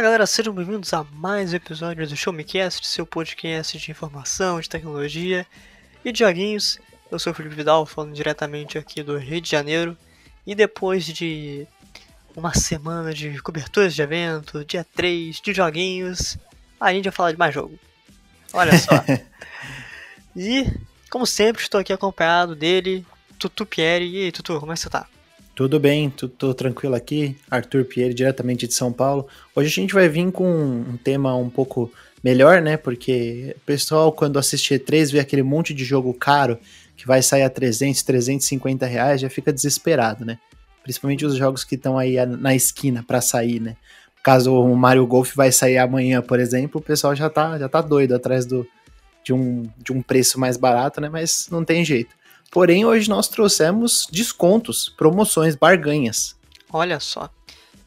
Fala galera, sejam bem-vindos a mais um episódio do Show Me Cast, seu podcast de informação, de tecnologia e de joguinhos. Eu sou o Felipe Vidal, falando diretamente aqui do Rio de Janeiro. E depois de uma semana de coberturas de evento, dia 3, de joguinhos, a gente vai falar de mais jogo. Olha só. e, como sempre, estou aqui acompanhado dele, Tutu Pierre. E aí, Tutu, como é que você tá? Tudo bem, tô tranquilo aqui. Arthur Pierre, diretamente de São Paulo. Hoje a gente vai vir com um tema um pouco melhor, né? Porque o pessoal, quando assiste E3, vê aquele monte de jogo caro que vai sair a 300, 350 reais, já fica desesperado, né? Principalmente os jogos que estão aí na esquina para sair, né? Caso o Mario Golf vai sair amanhã, por exemplo, o pessoal já tá, já tá doido atrás do, de, um, de um preço mais barato, né? Mas não tem jeito. Porém, hoje nós trouxemos descontos, promoções, barganhas. Olha só.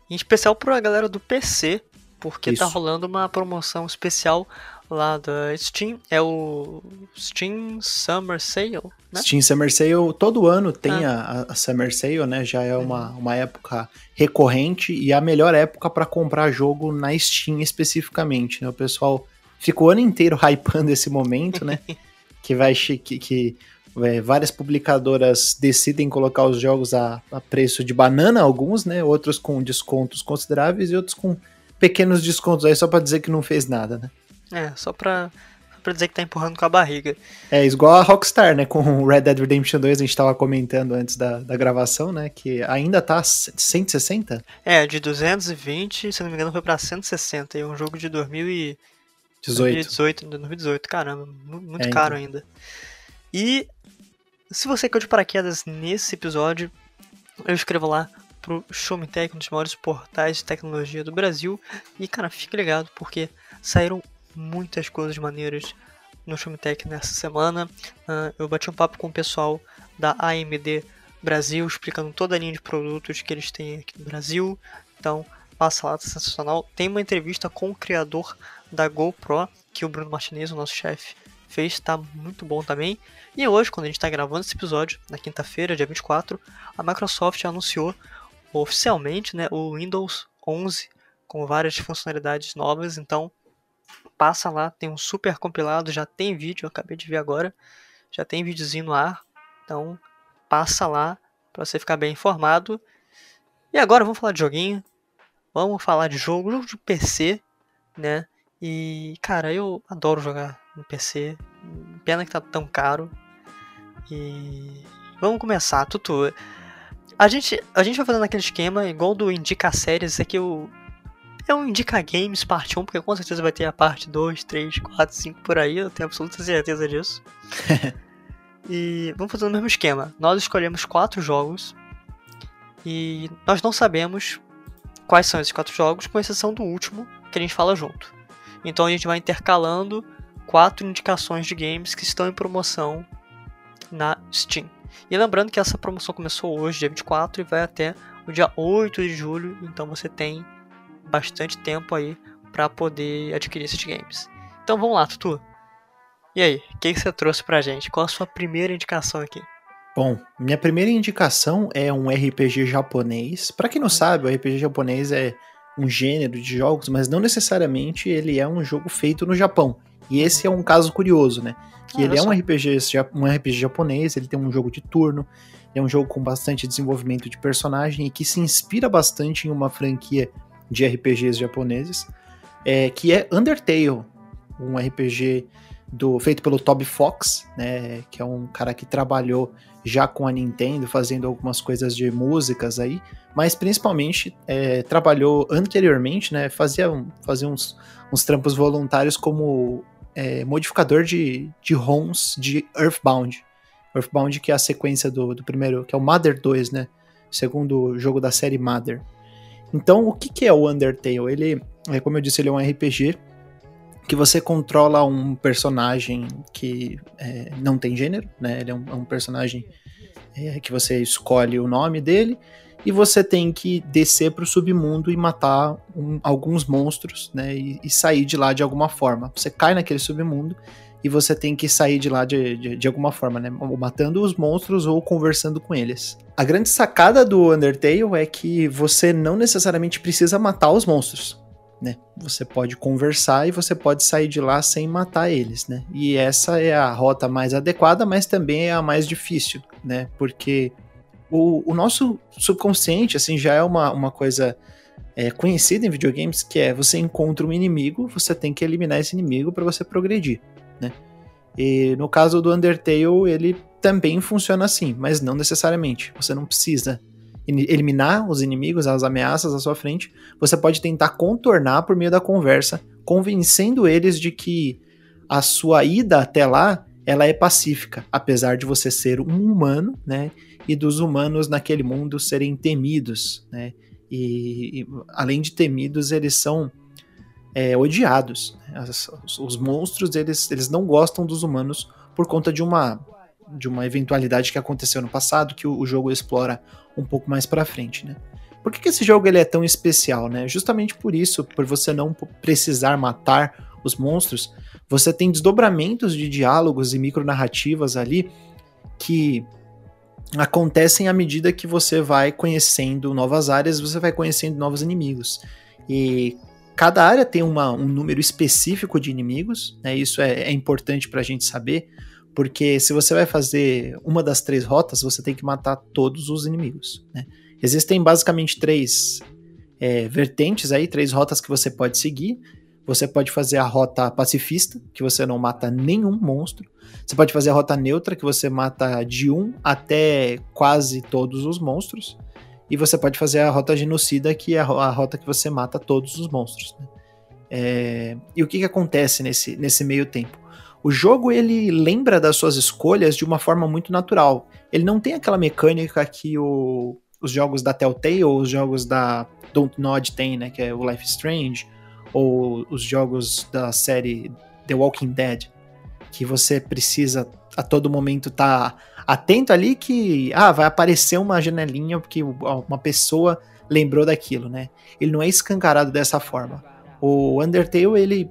Em especial para a galera do PC, porque tá Isso. tá rolando uma promoção especial lá da Steam. É o Steam Summer Sale, né? Steam Summer Sale, todo ano tem ah. a, a, Summer Sale, né? Já é uma, uhum. uma época recorrente e a melhor época para comprar jogo na Steam especificamente, né? O pessoal ficou o ano inteiro hypando esse momento, né? que vai que, que é, várias publicadoras decidem colocar os jogos a, a, preço de banana, alguns, né? Outros com descontos consideráveis e outros com pequenos descontos aí só para dizer que não fez nada, né? É, só pra, pra dizer que tá empurrando com a barriga. É, igual a Rockstar, né? Com Red Dead Redemption 2, a gente tava comentando antes da, da gravação, né? Que ainda tá 160? É, de 220, se não me engano, foi pra 160. E é um jogo de 2018. 2018, 2018, caramba, muito é, caro então. ainda. E se você caiu de paraquedas nesse episódio, eu escrevo lá pro Show Me Tech, um dos maiores portais de tecnologia do Brasil. E, cara, fique ligado, porque saíram muitas coisas maneiras no Show Me Tech nessa semana. Uh, eu bati um papo com o pessoal da AMD Brasil, explicando toda a linha de produtos que eles têm aqui no Brasil. Então, passa lá, tá sensacional. Tem uma entrevista com o criador da GoPro, que é o Bruno Martinez, o nosso chefe, fez, tá muito bom também. E hoje, quando a gente está gravando esse episódio, na quinta-feira, dia 24, a Microsoft anunciou oficialmente né, o Windows 11 com várias funcionalidades novas, então passa lá, tem um super compilado, já tem vídeo, eu acabei de ver agora, já tem videozinho no ar, então passa lá para você ficar bem informado. E agora vamos falar de joguinho, vamos falar de jogo, jogo de PC, né? E cara, eu adoro jogar no PC. Pena que tá tão caro. E vamos começar, Tutu. A gente, a gente vai fazendo aquele esquema igual do Indica Séries, esse aqui eu, é um Indica Games parte 1, porque com certeza vai ter a parte 2, 3, 4, 5 por aí, eu tenho absoluta certeza disso. e vamos fazer o mesmo esquema. Nós escolhemos quatro jogos e nós não sabemos quais são esses quatro jogos, com exceção do último que a gente fala junto. Então a gente vai intercalando quatro indicações de games que estão em promoção na Steam. E lembrando que essa promoção começou hoje, dia 24, e vai até o dia 8 de julho, então você tem bastante tempo aí para poder adquirir esses games. Então vamos lá, Tutu. E aí, o que, que você trouxe pra gente? Qual a sua primeira indicação aqui? Bom, minha primeira indicação é um RPG japonês. Para quem não sabe, o RPG japonês é um gênero de jogos, mas não necessariamente ele é um jogo feito no Japão. E esse é um caso curioso, né? Que ele é um RPG, um RPG japonês, ele tem um jogo de turno, é um jogo com bastante desenvolvimento de personagem e que se inspira bastante em uma franquia de RPGs japoneses, é, que é Undertale, um RPG do, feito pelo Toby Fox, né, que é um cara que trabalhou já com a Nintendo, fazendo algumas coisas de músicas aí, mas principalmente é, trabalhou anteriormente, né, fazia, fazia uns, uns trampos voluntários como é, modificador de, de ROMs de Earthbound. Earthbound que é a sequência do, do primeiro, que é o Mother 2, né, segundo jogo da série Mother. Então, o que, que é o Undertale? Ele, é, como eu disse, ele é um RPG que você controla um personagem que é, não tem gênero, né? Ele é um, é um personagem é, que você escolhe o nome dele e você tem que descer para o submundo e matar um, alguns monstros, né? E, e, sair de lá de alguma forma. Você cai naquele submundo e você tem que sair de lá de, de, de alguma forma, né? Ou matando os monstros ou conversando com eles. A grande sacada do Undertale é que você não necessariamente precisa matar os monstros né? Você pode conversar e você pode sair de lá sem matar eles, né? E essa é a rota mais adequada, mas também é a mais difícil, né? Porque o, o nosso subconsciente, assim, já é uma, uma coisa é, conhecida em videogames, que é você encontra um inimigo, você tem que eliminar esse inimigo para você progredir, né? E no caso do Undertale, ele também funciona assim, mas não necessariamente. Você não precisa eliminar os inimigos, as ameaças à sua frente, você pode tentar contornar por meio da conversa, convencendo eles de que a sua ida até lá ela é pacífica, apesar de você ser um humano, né? E dos humanos naquele mundo serem temidos, né? E, e além de temidos, eles são é, odiados. Né? As, os, os, monstros eles, eles não gostam dos humanos por conta de uma de uma eventualidade que aconteceu no passado que o, o jogo explora um pouco mais para frente, né? Por que, que esse jogo ele é tão especial, né? Justamente por isso, por você não precisar matar os monstros, você tem desdobramentos de diálogos e micronarrativas ali que acontecem à medida que você vai conhecendo novas áreas, você vai conhecendo novos inimigos. E cada área tem uma, um número específico de inimigos, né? Isso é, é importante para a gente saber, porque se você vai fazer uma das três rotas, você tem que matar todos os inimigos. Né? Existem basicamente três é, vertentes aí, três rotas que você pode seguir. Você pode fazer a rota pacifista, que você não mata nenhum monstro. Você pode fazer a rota neutra, que você mata de um até quase todos os monstros. E você pode fazer a rota genocida, que é a rota que você mata todos os monstros. Né? É... E o que, que acontece nesse, nesse meio tempo? O jogo ele lembra das suas escolhas de uma forma muito natural. Ele não tem aquela mecânica que o, os jogos da Telltale ou os jogos da Don't Nod tem, né, que é o Life Strange, ou os jogos da série The Walking Dead, que você precisa a todo momento estar tá atento ali que ah, vai aparecer uma janelinha porque uma pessoa lembrou daquilo, né? Ele não é escancarado dessa forma. O Undertale ele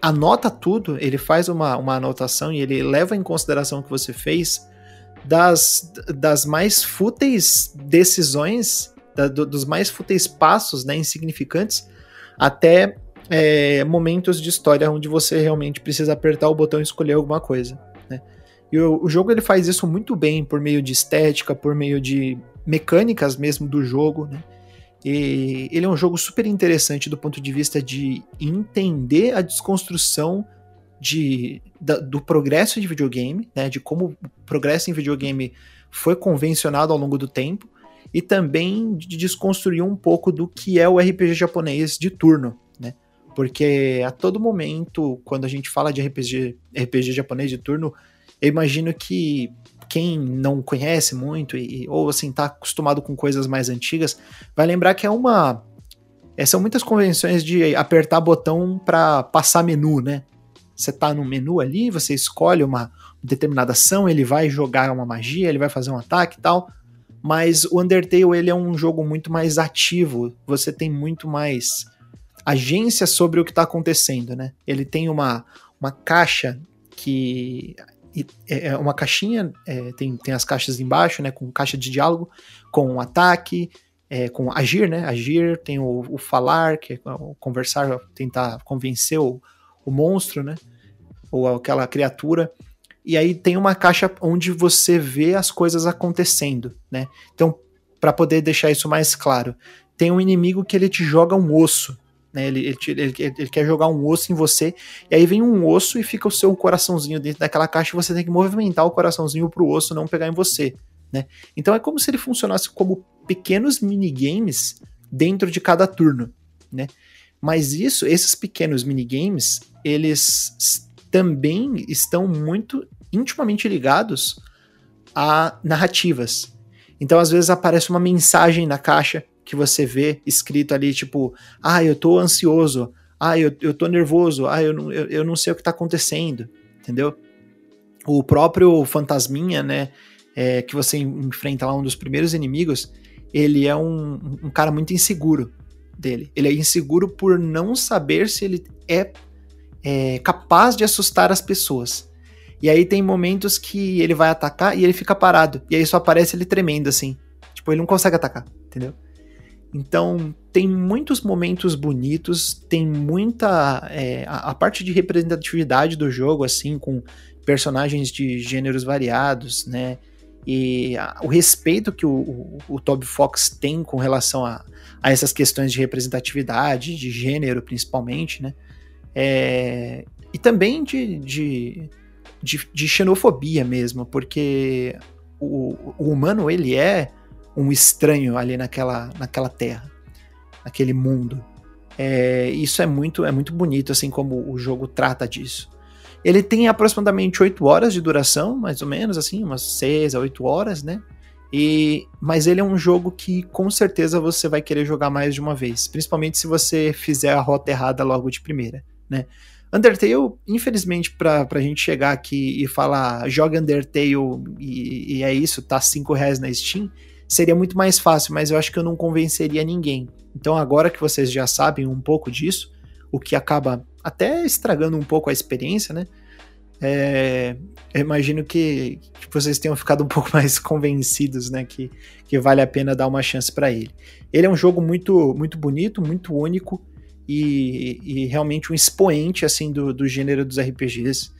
anota tudo, ele faz uma, uma anotação e ele leva em consideração o que você fez das, das mais fúteis decisões, da, do, dos mais fúteis passos né, insignificantes, até é, momentos de história onde você realmente precisa apertar o botão e escolher alguma coisa. Né? E o, o jogo ele faz isso muito bem por meio de estética, por meio de mecânicas mesmo do jogo, né? E ele é um jogo super interessante do ponto de vista de entender a desconstrução de, da, do progresso de videogame, né, de como o progresso em videogame foi convencionado ao longo do tempo, e também de desconstruir um pouco do que é o RPG japonês de turno, né? Porque a todo momento, quando a gente fala de RPG, RPG japonês de turno, eu imagino que quem não conhece muito e, ou assim tá acostumado com coisas mais antigas, vai lembrar que é uma é, são muitas convenções de apertar botão para passar menu, né? Você tá no menu ali, você escolhe uma determinada ação, ele vai jogar uma magia, ele vai fazer um ataque e tal. Mas o Undertale ele é um jogo muito mais ativo, você tem muito mais agência sobre o que está acontecendo, né? Ele tem uma, uma caixa que é, é uma caixinha, é, tem, tem as caixas embaixo, né, com caixa de diálogo, com ataque, é, com agir, né, agir, tem o, o, falar, que é o conversar, tentar convencer o, o monstro, né, ou aquela criatura, e aí tem uma caixa onde você vê as coisas acontecendo, né, então, para poder deixar isso mais claro, tem um inimigo que ele te joga um osso, né? Ele, ele, ele, ele, quer jogar um osso em você, e aí vem um osso e fica o seu coraçãozinho dentro daquela caixa e você tem que movimentar o coraçãozinho pro osso não pegar em você. Né? Então é como se ele funcionasse como pequenos minigames dentro de cada turno. Né? Mas isso, esses pequenos minigames, eles também estão muito intimamente ligados a narrativas. Então, às vezes aparece uma mensagem na caixa que você vê escrito ali, tipo, ah, eu tô ansioso, ah, eu, eu tô nervoso, ah, eu não, eu, eu não sei o que tá acontecendo, entendeu? O próprio fantasminha, né, é, que você enfrenta lá, um dos primeiros inimigos, ele é um, um cara muito inseguro dele. Ele é inseguro por não saber se ele é, é capaz de assustar as pessoas. E aí tem momentos que ele vai atacar e ele fica parado. E aí só aparece ele tremendo assim. Tipo, ele não consegue atacar, entendeu? Então, tem muitos momentos bonitos, tem muita. É, a, a, parte de representatividade do jogo, assim, com personagens de gêneros variados, né? E a, o respeito que o, o, o Toby Fox tem com relação a, a essas questões de representatividade, de gênero principalmente, né? É, e também de, de, de, de, xenofobia mesmo, porque o, o humano ele é um estranho ali naquela, naquela terra, naquele mundo. É, isso é muito, é muito bonito, assim como o jogo trata disso. Ele tem aproximadamente 8 horas de duração, mais ou menos, assim, umas 6 a 8 horas, né? E, mas ele é um jogo que com certeza você vai querer jogar mais de uma vez, principalmente se você fizer a rota errada logo de primeira, né? Undertale, infelizmente, pra, pra gente chegar aqui e falar joga Undertale e, e é isso, tá 5 reais na Steam, seria muito mais fácil, mas eu acho que eu não convenceria ninguém. Então, agora que vocês já sabem um pouco disso, o que acaba até estragando um pouco a experiência, né? É, eu imagino que, que, vocês tenham ficado um pouco mais convencidos, né? Que, que vale a pena dar uma chance para ele. Ele é um jogo muito, muito bonito, muito único e, e realmente um expoente assim do, do gênero dos RPGs.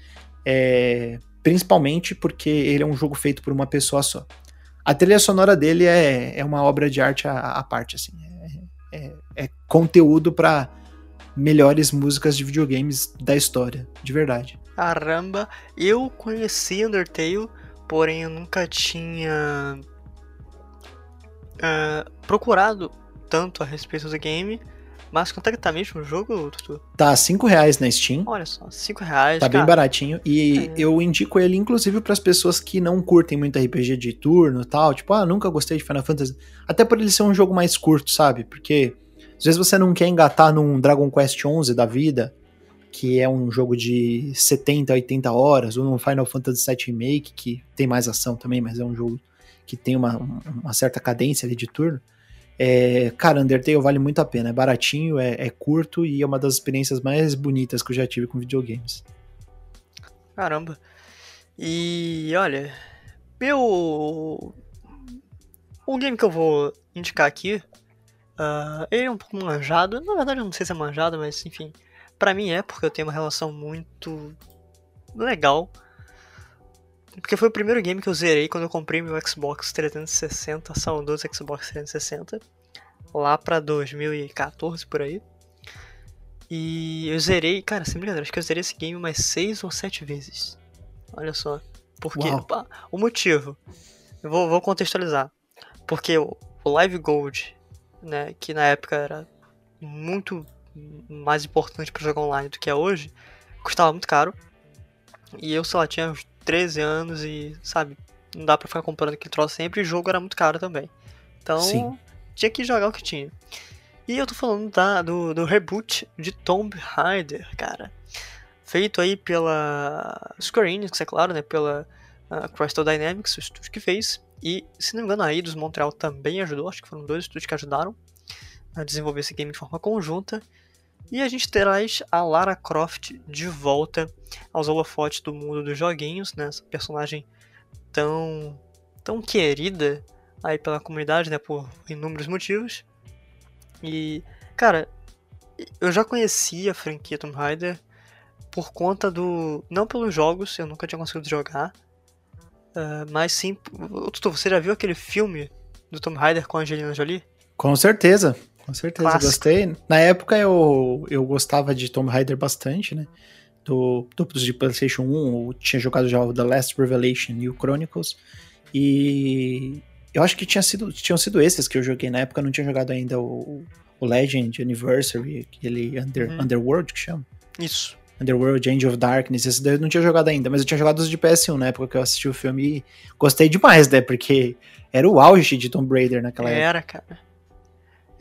É, principalmente porque ele é um jogo feito por uma pessoa só a trilha sonora dele é, é uma obra de arte à, à parte, assim. É, é, é conteúdo para melhores músicas de videogames da história, de verdade. Caramba, eu conheci Undertale, porém eu nunca tinha uh, procurado tanto a respeito do game. Mas quanto é que tá mesmo o jogo, Tutu? Tá 5 reais na Steam. Olha só, 5 reais. Tá cara. bem baratinho. E é. eu indico ele, inclusive, para as pessoas que não curtem muito RPG de turno e tal. Tipo, ah, nunca gostei de Final Fantasy. Até por ele ser um jogo mais curto, sabe? Porque às vezes você não quer engatar num Dragon Quest XI da vida, que é um jogo de 70, 80 horas, ou num Final Fantasy VII Remake, que tem mais ação também, mas é um jogo que tem uma, uma certa cadência ali de turno. É, cara, Undertale vale muito a pena. É baratinho, é, é, curto e é uma das experiências mais bonitas que eu já tive com videogames. Caramba. E olha, meu. O game que eu vou indicar aqui, uh, ele é um pouco manjado. Na verdade, eu não sei se é manjado, mas enfim. Pra mim é, porque eu tenho uma relação muito legal. Porque foi o primeiro game que eu zerei quando eu comprei meu Xbox 360, saudoso Xbox 360 lá pra 2014 por aí. E eu zerei, cara, sem brincadeira, acho que eu zerei esse game umas 6 ou 7 vezes. Olha só. Porque. Opa, o motivo. Eu vou, vou contextualizar. Porque o, o Live Gold, né, que na época era muito mais importante para jogar online do que é hoje, custava muito caro. E eu, sei lá, tinha uns 13 anos e, sabe, não dá pra ficar comprando aquele troço sempre e o jogo era muito caro também. Então, Sim tinha que jogar o que tinha. E eu tô falando da, do, do reboot de Tomb Raider, cara. Feito aí pela Square Enix, é claro, né? Pela uh, Crystal Dynamics, o estúdio que fez. E, se não me engano, a Eidos Montreal também ajudou. Acho que foram dois estúdios que ajudaram a desenvolver esse game de forma conjunta. E a gente traz a Lara Croft de volta aos holofotes do mundo dos joguinhos, né? Essa personagem tão, tão querida aí pela comunidade, né, por inúmeros motivos. E, cara, eu já conhecia a franquia Tomb Raider por conta do. Não pelos jogos, eu nunca tinha conseguido jogar. Uh, mas sim. Tutu, você já viu aquele filme do Tomb Raider com a Angelina Jolie? Com certeza, com certeza, Clássico. gostei. Na época eu, eu gostava de Tomb Raider bastante, né? Do, do, de PlayStation 1, eu tinha jogado já o The Last Revelation e o Chronicles. E eu acho que tinha sido, tinham sido esses que eu joguei na época, eu não tinha jogado ainda o, o Legend, Anniversary, aquele Under, uhum. Underworld que chama. Isso. Underworld, Angel of Darkness, esses daí eu não tinha jogado ainda, mas eu tinha jogado os de PS1 na época que eu assisti o filme e gostei demais, né? Porque era o auge de Tomb Raider naquela era, época. Era, cara.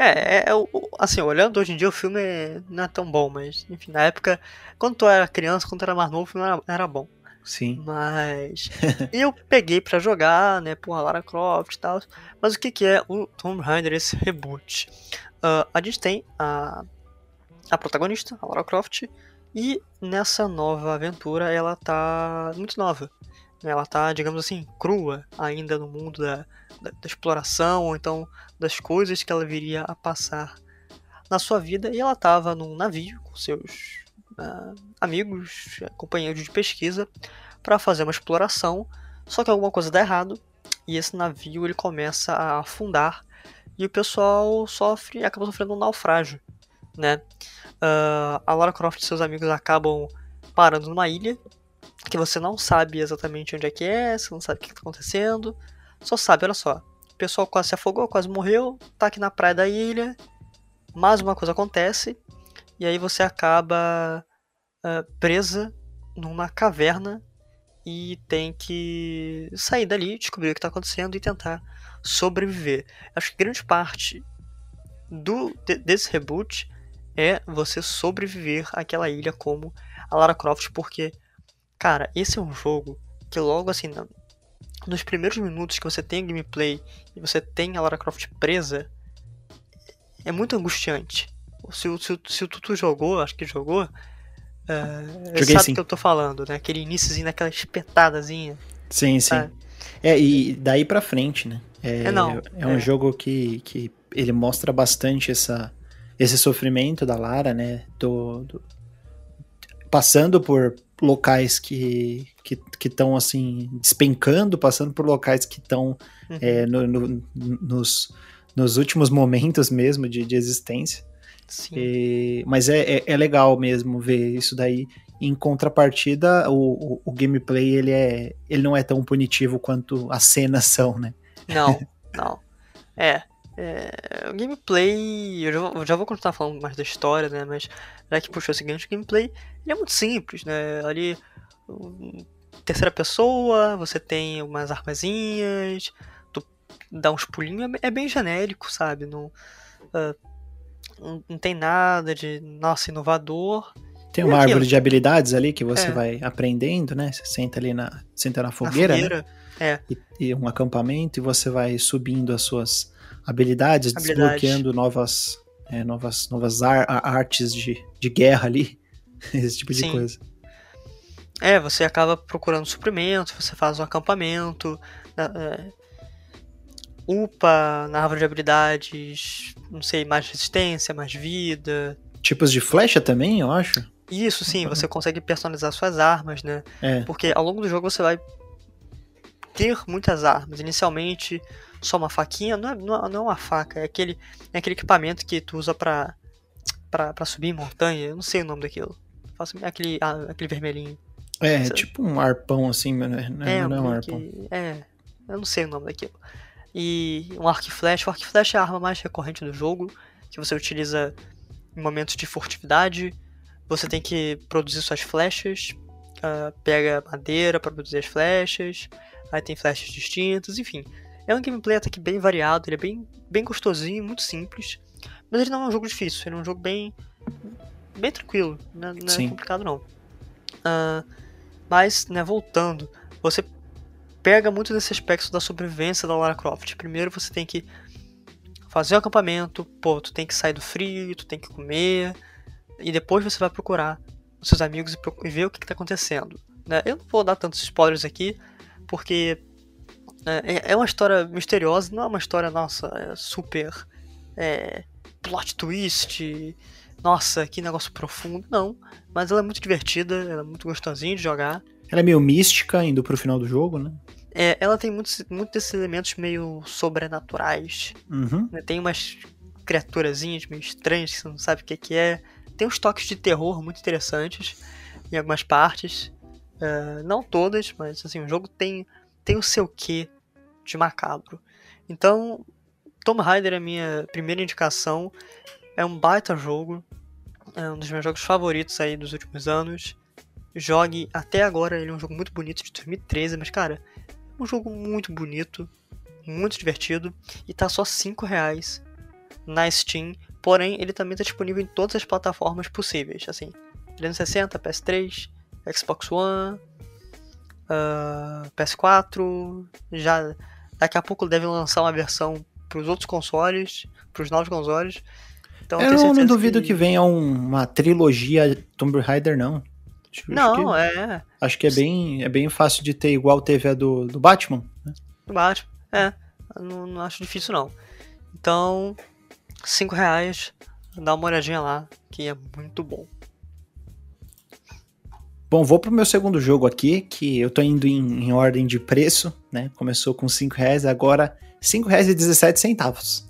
É, é, é, assim, olhando hoje em dia o filme não é tão bom, mas enfim, na época, quando tu era criança, quando tu era mais novo, o filme era, era bom. Sim. Mas eu peguei para jogar, né, por Lara Croft e tal. Mas o que, que é o Tomb Raider, esse reboot? Uh, a gente tem a, a protagonista, a Lara Croft, e nessa nova aventura ela tá muito nova. Ela tá, digamos assim, crua ainda no mundo da, da, da exploração, ou então das coisas que ela viria a passar na sua vida e ela estava num navio com seus uh, amigos, companheiros de pesquisa, para fazer uma exploração. Só que alguma coisa dá errado e esse navio ele começa a afundar e o pessoal sofre, acaba sofrendo um naufrágio, né? Uh, a Lara Croft e seus amigos acabam parando numa ilha que você não sabe exatamente onde é que é, você não sabe o que está acontecendo, só sabe, olha só, pessoal quase se afogou, quase morreu, tá aqui na praia da ilha, mais uma coisa acontece, e aí você acaba uh, presa numa caverna e tem que sair dali, descobrir o que está acontecendo e tentar sobreviver. Acho que grande parte do desse reboot é você sobreviver àquela ilha como a Lara Croft, porque, cara, esse é um jogo que logo assim, nos primeiros minutos que você tem gameplay e você tem a Lara Croft presa, é muito angustiante. Se, se, se o Tutu jogou, acho que jogou, uh, sabe o que eu tô falando, né? Aquele iníciozinho daquela espetadazinha. Sim, sabe? sim. É, e daí pra frente, né? É, é, não, é um é. jogo que, que ele mostra bastante essa, esse sofrimento da Lara, né? Do, do passando por locais que que estão assim despencando, passando por locais que estão uhum. é, no, no, nos, nos últimos momentos mesmo de, de existência. E, mas é, é, é, legal mesmo ver isso daí. Em contrapartida, o, o, o, gameplay ele, é, ele não é tão punitivo quanto as cenas são, né? Não, não. É, é, o gameplay, eu já, eu já, vou continuar falando mais da história, né? Mas já que puxou o seguinte, o gameplay é muito simples, né? Ali, terceira pessoa, você tem umas armazinhas, tu dá uns pulinhos, é, é bem genérico, sabe? Não, uh, não, tem nada de, nossa, inovador. Tem uma árvore de habilidades ali que você é. vai aprendendo, né? Você senta ali na, senta na fogueira, na fogueira né? É. E, e, um acampamento e você vai subindo as suas habilidades, Habilidade. desbloqueando novas, é, novas, novas ar, artes de, de guerra ali, esse tipo de Sim. coisa. É, você acaba procurando suprimentos, você faz um acampamento, é, upa na árvore de habilidades, não sei, mais resistência, mais vida. Tipos de flecha também, eu acho. Isso, sim, você consegue personalizar suas armas, né? É. Porque ao longo do jogo você vai ter muitas armas. Inicialmente, só uma faquinha, não é, não é uma faca, é aquele, é aquele equipamento que tu usa pra, pra, pra subir montanha, eu não sei o nome daquilo. Faço aquele, ah, aquele vermelhinho. É, tipo um arpão assim, mas não é, é, não é um arpão. Que, é, eu não sei o nome daquilo. E um arco e flecha. O arco e flecha é a arma mais recorrente do jogo, que você utiliza em momentos de furtividade. Você tem que produzir suas flechas, uh, pega madeira para produzir as flechas, aí tem flechas distintas, enfim. É um gameplay até que bem variado, ele é bem, bem gostosinho, muito simples. Mas ele não é um jogo difícil, ele é um jogo bem, bem tranquilo, né? não é complicado não. Uh, mas, né, voltando, você pega muito desse aspecto da sobrevivência da Lara Croft. Primeiro você tem que fazer o acampamento, pô, tu tem que sair do frio, tu tem que comer, e depois você vai procurar os seus amigos e, ver o que está acontecendo. Né? Eu não vou dar tantos spoilers aqui, porque é, é uma história misteriosa, não é uma história, nossa, é super é, plot twist, nossa, que negócio profundo, não. Mas ela é muito divertida, ela é muito gostosinha de jogar. Ela é meio mística, indo pro final do jogo, né? É, ela tem muitos, muitos desses elementos meio sobrenaturais. Uhum. Né? Tem umas criaturazinhas meio estranhas que você não sabe o que, que é. Tem uns toques de terror muito interessantes em algumas partes. Uh, não todas, mas assim, o jogo tem tem o seu quê de macabro. Então, Tomb Raider é a minha primeira indicação. É um baita jogo. É um dos meus jogos favoritos aí dos últimos anos. Jogue até agora, ele é um jogo muito bonito de 2013, mas cara, é um jogo muito bonito, muito divertido e tá só 5 reais na Steam. Porém, ele também está disponível em todas as plataformas possíveis, assim, 360, PS3, Xbox One, uh, ah, PS4, já daqui a pouco deve lançar uma versão para os outros consoles, para os novos consoles. Então, eu não, não duvido que... que venha um, uma trilogia Tomb Raider, não. Acho, não, que, é. Acho que é bem, é bem fácil de ter igual teve a do, do Batman. Né? Do Batman, é. Não, não acho difícil, não. Então, 5 reais, dá uma olhadinha lá, que é muito bom. Bom, vou pro meu segundo jogo aqui, que eu tô indo em, em ordem de preço, né? Começou com 5 reais, agora 5 reais e 17 centavos.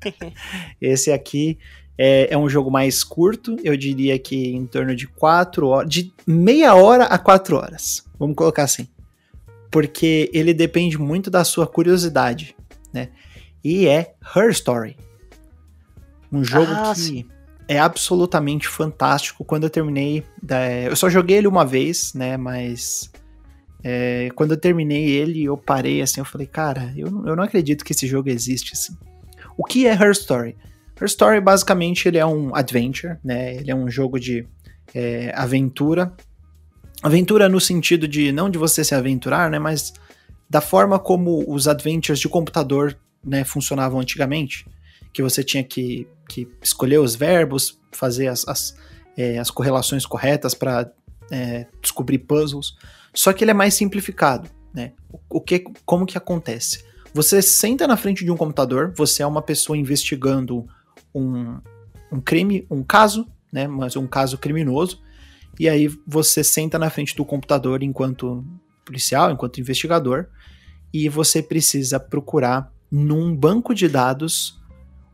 Esse aqui é, é, um jogo mais curto, eu diria que em torno de 4 horas, de meia hora a 4 horas, vamos colocar assim. Porque ele depende muito da sua curiosidade, né? E é Her Story. Um jogo ah, que... Sim é absolutamente fantástico. Quando eu terminei, eu só joguei ele uma vez, né? Mas é, quando eu terminei ele, eu parei assim, eu falei, cara, eu, eu não acredito que esse jogo existe assim. O que é Her Story? Her Story basicamente ele é um adventure, né? Ele é um jogo de é, aventura. Aventura no sentido de não de você se aventurar, né? Mas da forma como os adventures de computador né, funcionavam antigamente que você tinha que, que escolher os verbos, fazer as, as, é, as correlações corretas para é, descobrir puzzles. Só que ele é mais simplificado, né? O, que, como que acontece? Você senta na frente de um computador, você é uma pessoa investigando um, um crime, um caso, né? Mas um caso criminoso. E aí você senta na frente do computador enquanto policial, enquanto investigador, e você precisa procurar num banco de dados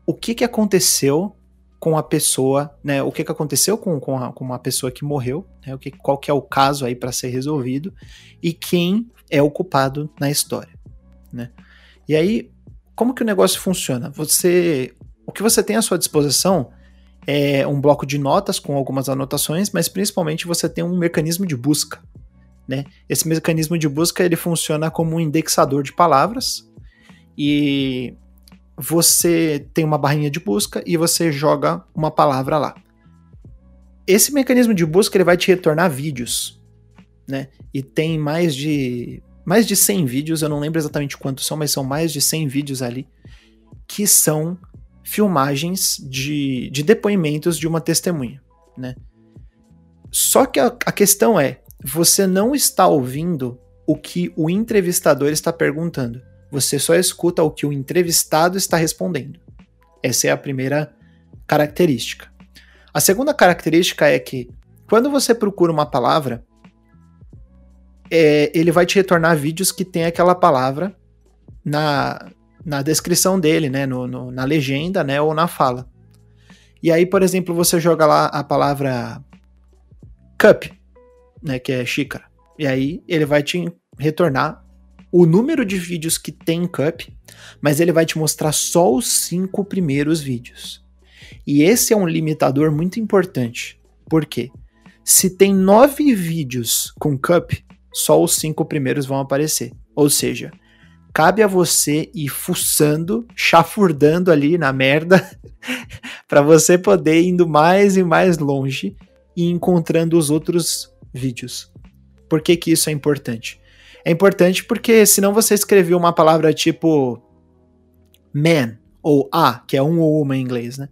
o que, que aconteceu com a pessoa, né? O que, que aconteceu com, com, a, com uma pessoa que morreu, né? O que, qual que é o caso aí para ser resolvido e quem é o culpado na história, né? E aí, como que o negócio funciona? Você, o que você tem à sua disposição é um bloco de notas com algumas anotações, mas principalmente você tem um mecanismo de busca, né? Esse mecanismo de busca ele funciona como um indexador de palavras e você tem uma barrinha de busca e você joga uma palavra lá. Esse mecanismo de busca ele vai te retornar vídeos, né? E tem mais de mais de 100 vídeos, eu não lembro exatamente quantos são, mas são mais de 100 vídeos ali que são filmagens de, de depoimentos de uma testemunha, né? Só que a, a questão é, você não está ouvindo o que o entrevistador está perguntando você só escuta o que o entrevistado está respondendo. Essa é a primeira característica. A segunda característica é que quando você procura uma palavra, é, ele vai te retornar vídeos que tem aquela palavra na, na descrição dele, né, no, no, na legenda, né, ou na fala. E aí, por exemplo, você joga lá a palavra cup, né, que é xícara. E aí ele vai te retornar o número de vídeos que tem Cup, mas ele vai te mostrar só os cinco primeiros vídeos. E esse é um limitador muito importante. Por quê? Se tem nove vídeos com Cup, só os cinco primeiros vão aparecer. Ou seja, cabe a você ir fuçando, chafurdando ali na merda, para você poder indo mais e mais longe e encontrando os outros vídeos. Por que, que isso é importante? É importante porque senão você escreveu uma palavra tipo man ou a, que é um ou uma em inglês, né?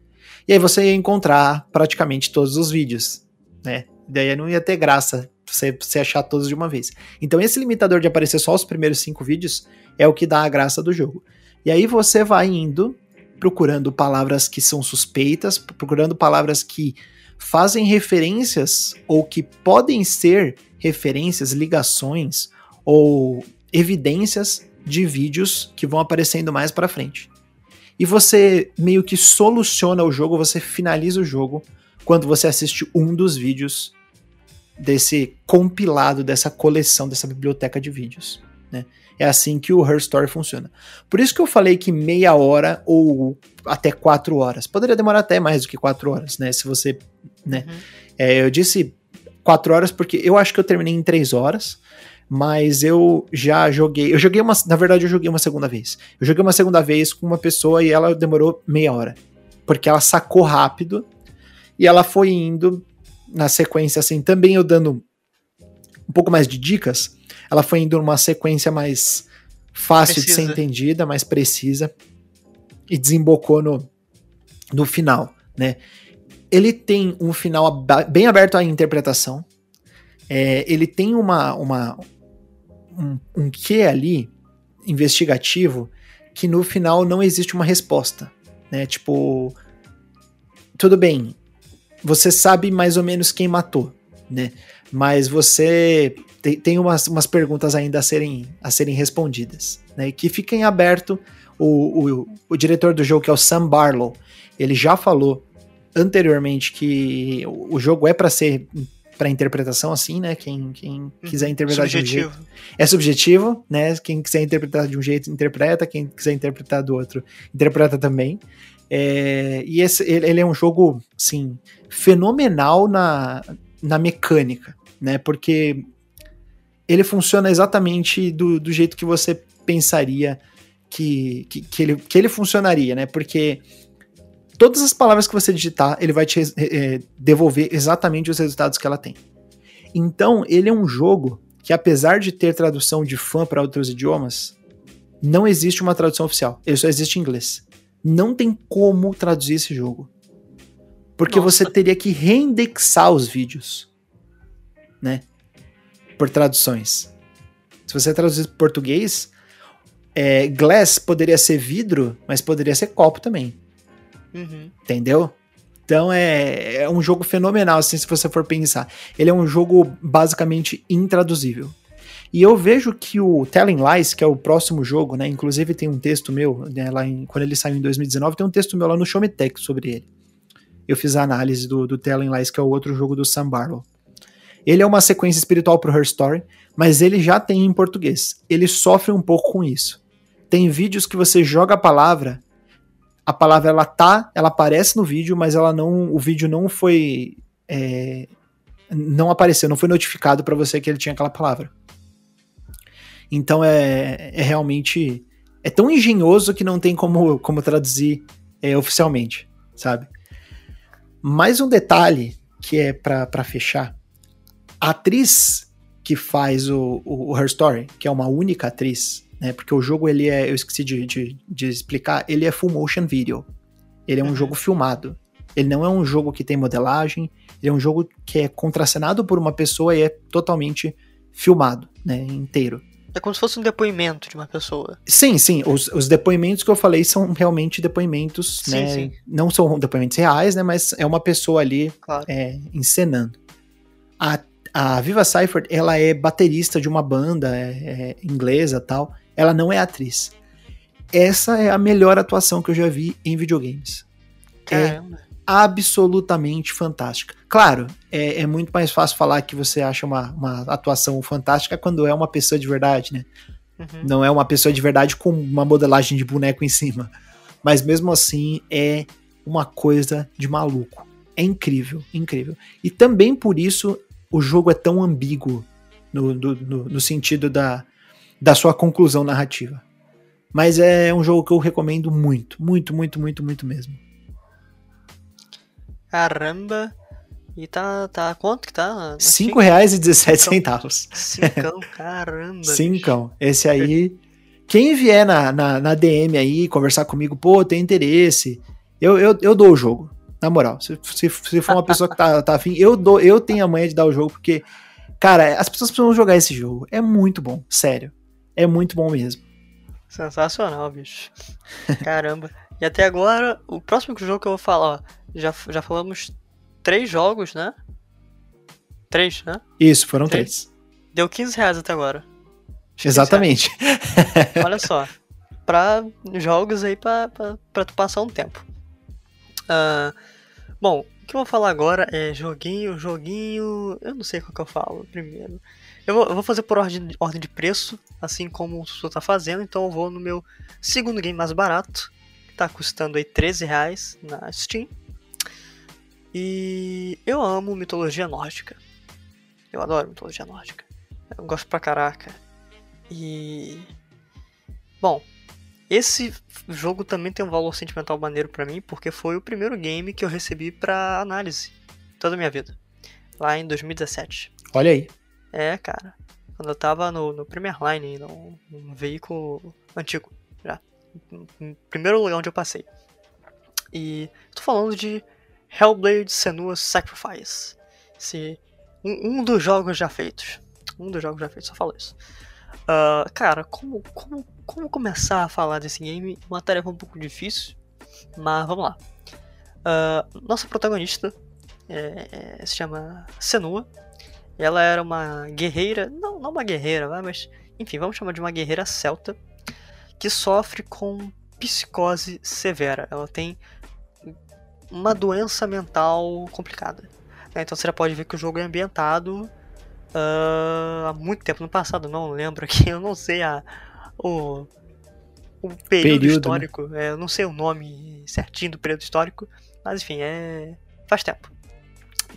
E aí você ia encontrar praticamente todos os vídeos, né? Daí não ia ter graça você, você achar todos de uma vez. Então esse limitador de aparecer só os primeiros cinco vídeos é o que dá a graça do jogo. E aí você vai indo procurando palavras que são suspeitas, procurando palavras que fazem referências ou que podem ser referências, ligações ou evidências de vídeos que vão aparecendo mais para frente. E você meio que soluciona o jogo, você finaliza o jogo quando você assiste um dos vídeos desse compilado, dessa coleção, dessa biblioteca de vídeos. Né? É assim que o Her Story funciona. Por isso que eu falei que meia hora ou até quatro horas. Poderia demorar até mais do que quatro horas, né? Se você. Né? Uhum. É, eu disse quatro horas porque eu acho que eu terminei em três horas mas eu já joguei. Eu joguei uma. Na verdade, eu joguei uma segunda vez. Eu joguei uma segunda vez com uma pessoa e ela demorou meia hora. Porque ela sacou rápido e ela foi indo na sequência, assim, também eu dando um pouco mais de dicas. Ela foi indo numa sequência mais fácil precisa. de ser entendida, mais precisa. E desembocou no, no final, né? Ele tem um final bem aberto à interpretação. É, ele tem uma, uma, um, um quê ali investigativo que no final não existe uma resposta, né? Tipo, tudo bem, você sabe mais ou menos quem matou, né? Mas você tem, tem umas, umas perguntas ainda a serem, a serem respondidas, né? Que fiquem aberto. O, o, o diretor do jogo, que é o Sam Barlow, ele já falou anteriormente que o jogo é para ser para interpretação assim, né? Quem, quem uhum. quiser interpretar subjetivo. de um jeito é subjetivo, né? Quem quiser interpretar de um jeito interpreta, quem quiser interpretar do outro interpreta também. É, e esse, ele, ele, é um jogo, assim, fenomenal na, na mecânica, né? Porque ele funciona exatamente do, do jeito que você pensaria que, que, que, ele, que ele funcionaria, né? Porque todas as palavras que você digitar, ele vai te é, devolver exatamente os resultados que ela tem. Então, ele é um jogo que, apesar de ter tradução de fã para outros idiomas, não existe uma tradução oficial. Ele só existe em inglês. Não tem como traduzir esse jogo. Porque Nossa. você teria que reindexar os vídeos, né? Por traduções. Se você traduzir português, é, glass poderia ser vidro, mas poderia ser copo também. Uhum. Entendeu? Então é, é um jogo fenomenal, assim, se você for pensar. Ele é um jogo basicamente intraduzível. E eu vejo que o Telling Lies, que é o próximo jogo, né? Inclusive tem um texto meu, né, lá em, quando ele saiu em 2019, tem um texto meu lá no Show Me Tech sobre ele. Eu fiz a análise do, do Telling Lies, que é o outro jogo do Sam Barlow. Ele é uma sequência espiritual pro Her Story, mas ele já tem em português. Ele sofre um pouco com isso. Tem vídeos que você joga a palavra a palavra ela tá, ela aparece no vídeo, mas ela não, o vídeo não foi, é, não apareceu, não foi notificado para você que ele tinha aquela palavra. Então é, é realmente é tão engenhoso que não tem como, como traduzir é, oficialmente, sabe? Mais um detalhe que é para fechar, a atriz que faz o, o, o Her Story, que é uma única atriz, né? Porque o jogo, ele é, eu esqueci de, de, de explicar, ele é full motion video. Ele é um uhum. jogo filmado. Ele não é um jogo que tem modelagem, ele é um jogo que é contracenado por uma pessoa e é totalmente filmado, né, inteiro. É como se fosse um depoimento de uma pessoa. Sim, sim. Os, os depoimentos que eu falei são realmente depoimentos, sim, né? Sim. Não são depoimentos reais, né? Mas é uma pessoa ali claro. é, encenando. A, a Viva Cypher, ela é baterista de uma banda é, é, inglesa tal ela não é atriz. Essa é a melhor atuação que eu já vi em videogames. É Caramba. É absolutamente fantástica. Claro, é, é, muito mais fácil falar que você acha uma, uma atuação fantástica quando é uma pessoa de verdade, né? Uhum. Não é uma pessoa de verdade com uma modelagem de boneco em cima. Mas mesmo assim é uma coisa de maluco. É incrível, incrível. E também por isso o jogo é tão ambíguo no, no, no, no sentido da, da sua conclusão narrativa. Mas é um jogo que eu recomendo muito, muito, muito, muito, muito mesmo. Caramba! E tá, tá quanto que tá? Cinco reais e 17 centavos. Cincão, caramba. Cincão. Esse aí, quem vier na, na, na, DM aí conversar comigo, pô, tem interesse, eu, eu, eu dou o jogo. Na moral, se, se, se for uma pessoa que tá, tá afim, eu, dou, eu tenho a manha de dar o jogo, porque, cara, as pessoas precisam jogar esse jogo. É muito bom, sério é muito bom mesmo. Sensacional, bicho. Caramba. e até agora, o próximo jogo que eu vou falar, ó, já, já falamos três jogos, né? Três, né? Isso, foram três. três. Deu 15 reais até agora. Exatamente. Olha só. Pra jogos aí pra, pra, pra tu passar um tempo. Uh, bom, que eu vou falar agora é joguinho, joguinho. Eu não sei qual que eu falo primeiro. Eu vou, eu vou fazer por ordem, ordem de preço, assim como o Sussu tá fazendo, então eu vou no meu segundo game mais barato, que tá custando aí 13 reais na Steam. E eu amo mitologia nórdica. Eu adoro mitologia nórdica. Eu gosto pra caraca. E. Bom, esse jogo também tem um valor sentimental maneiro para mim, porque foi o primeiro game que eu recebi para análise toda a minha vida, lá em 2017. Olha aí. É, cara. Quando eu tava no, no Premier Line, no, no veículo antigo, já. Primeiro lugar onde eu passei. E tô falando de Hellblade Senua's Sacrifice. Esse, um, um, dos jogos já feitos. Um dos jogos já feitos, só falo isso. Uh, cara, como, como como começar a falar desse game? Uma tarefa um pouco difícil, mas vamos lá. Uh, nossa protagonista é, é, se chama Senua. Ela era uma guerreira, não, não uma guerreira, mas enfim, vamos chamar de uma guerreira celta que sofre com psicose severa. Ela tem uma doença mental complicada. Né? Então você já pode ver que o jogo é ambientado uh, há muito tempo no passado, não lembro aqui, eu não sei a, o, o período, período né? histórico, né? é, eu não sei o nome certinho do período histórico, mas enfim, é faz tempo.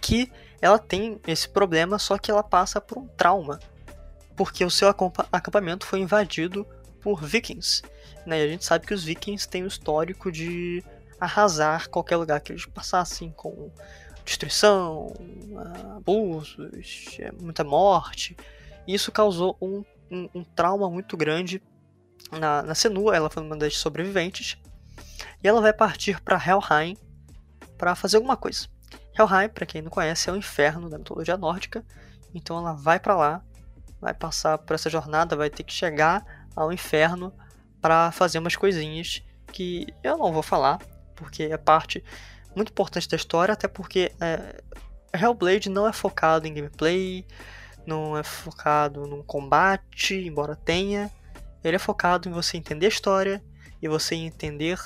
Que ela tem esse problema, só que ela passa por um trauma, porque o seu acampamento foi invadido por vikings. Né? E a gente sabe que os vikings têm o histórico de arrasar qualquer lugar que eles passassem com destruição, abusos, é, muita morte. E isso causou um, um, um trauma muito grande na, na Senua. Ela foi uma das sobreviventes. E ela vai partir para Helheim para fazer alguma coisa. Helheim, para quem não conhece, é o inferno da mitologia nórdica. Então ela vai para lá, vai passar por essa jornada, vai ter que chegar ao inferno para fazer umas coisinhas que eu não vou falar, porque é parte muito importante da história, até porque é, Hellblade não é focado em gameplay, não é focado no combate, embora tenha. Ele é focado em você entender a história e você entender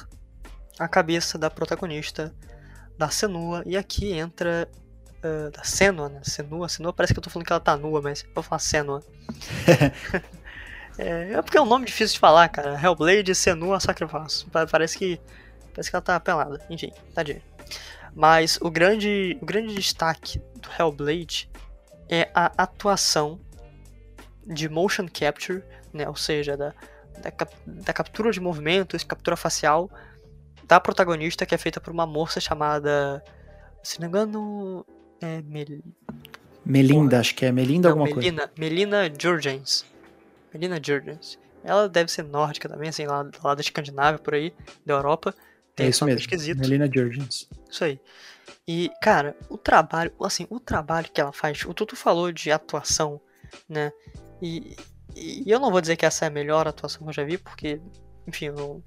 a cabeça da protagonista, da Senua. E aqui entra. Uh, da Senua, né? Senua, Senua parece que eu tô falando que ela tá nua, mas eu vou falar Senua. é, é porque é um nome difícil de falar, cara. Hellblade, Senua, Sacrifício. Parece que Parece que ela tá pelada. Enfim, tadinha. Mas o grande, o grande destaque do Hellblade é a atuação de motion capture, né? ou seja, da, da, da captura de movimentos, captura facial da protagonista, que é feita por uma moça chamada. Se não me engano. É Mel... Melinda, Porra. acho que é Melinda não, alguma Melina, coisa. Melina Jurgens. Melina Jurgens. Ela deve ser nórdica também, assim, lá, lá da Escandinávia, por aí, da Europa. Tem é isso mesmo. Esquisito. Melina Jurgens. Isso aí. E, cara, o trabalho, assim, o trabalho que ela faz, o Tutu falou de atuação, né? E, e eu não vou dizer que essa é a melhor atuação que eu já vi, porque, enfim, eu não,